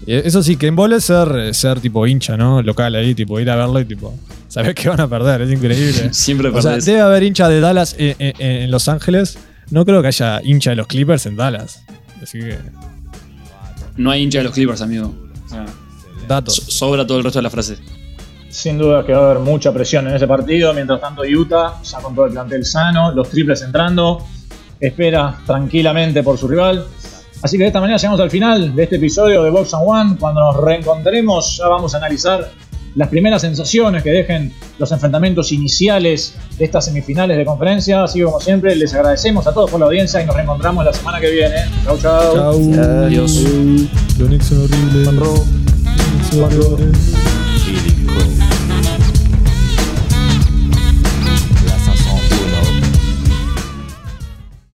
Eso sí, que en es ser, ser tipo hincha, ¿no? Local ahí, tipo, ir a verlo y tipo, saber que van a perder, es increíble. [laughs] Siempre O sea, debe haber hincha de Dallas en, Los Ángeles. No creo que haya hincha de los Clippers en Dallas. Así que. No hay hincha de los Clippers, amigo. O sea, Datos. sobra todo el resto de la frase. Sin duda que va a haber mucha presión en ese partido. Mientras tanto, Utah, ya con todo el plantel sano, los triples entrando, espera tranquilamente por su rival. Así que de esta manera llegamos al final de este episodio de Box and One. Cuando nos reencontremos, ya vamos a analizar las primeras sensaciones que dejen los enfrentamientos iniciales de estas semifinales de conferencia. Así que, como siempre, les agradecemos a todos por la audiencia y nos reencontramos la semana que viene. Chau, chau. Adiós. Adiós. horrible. Cuatro.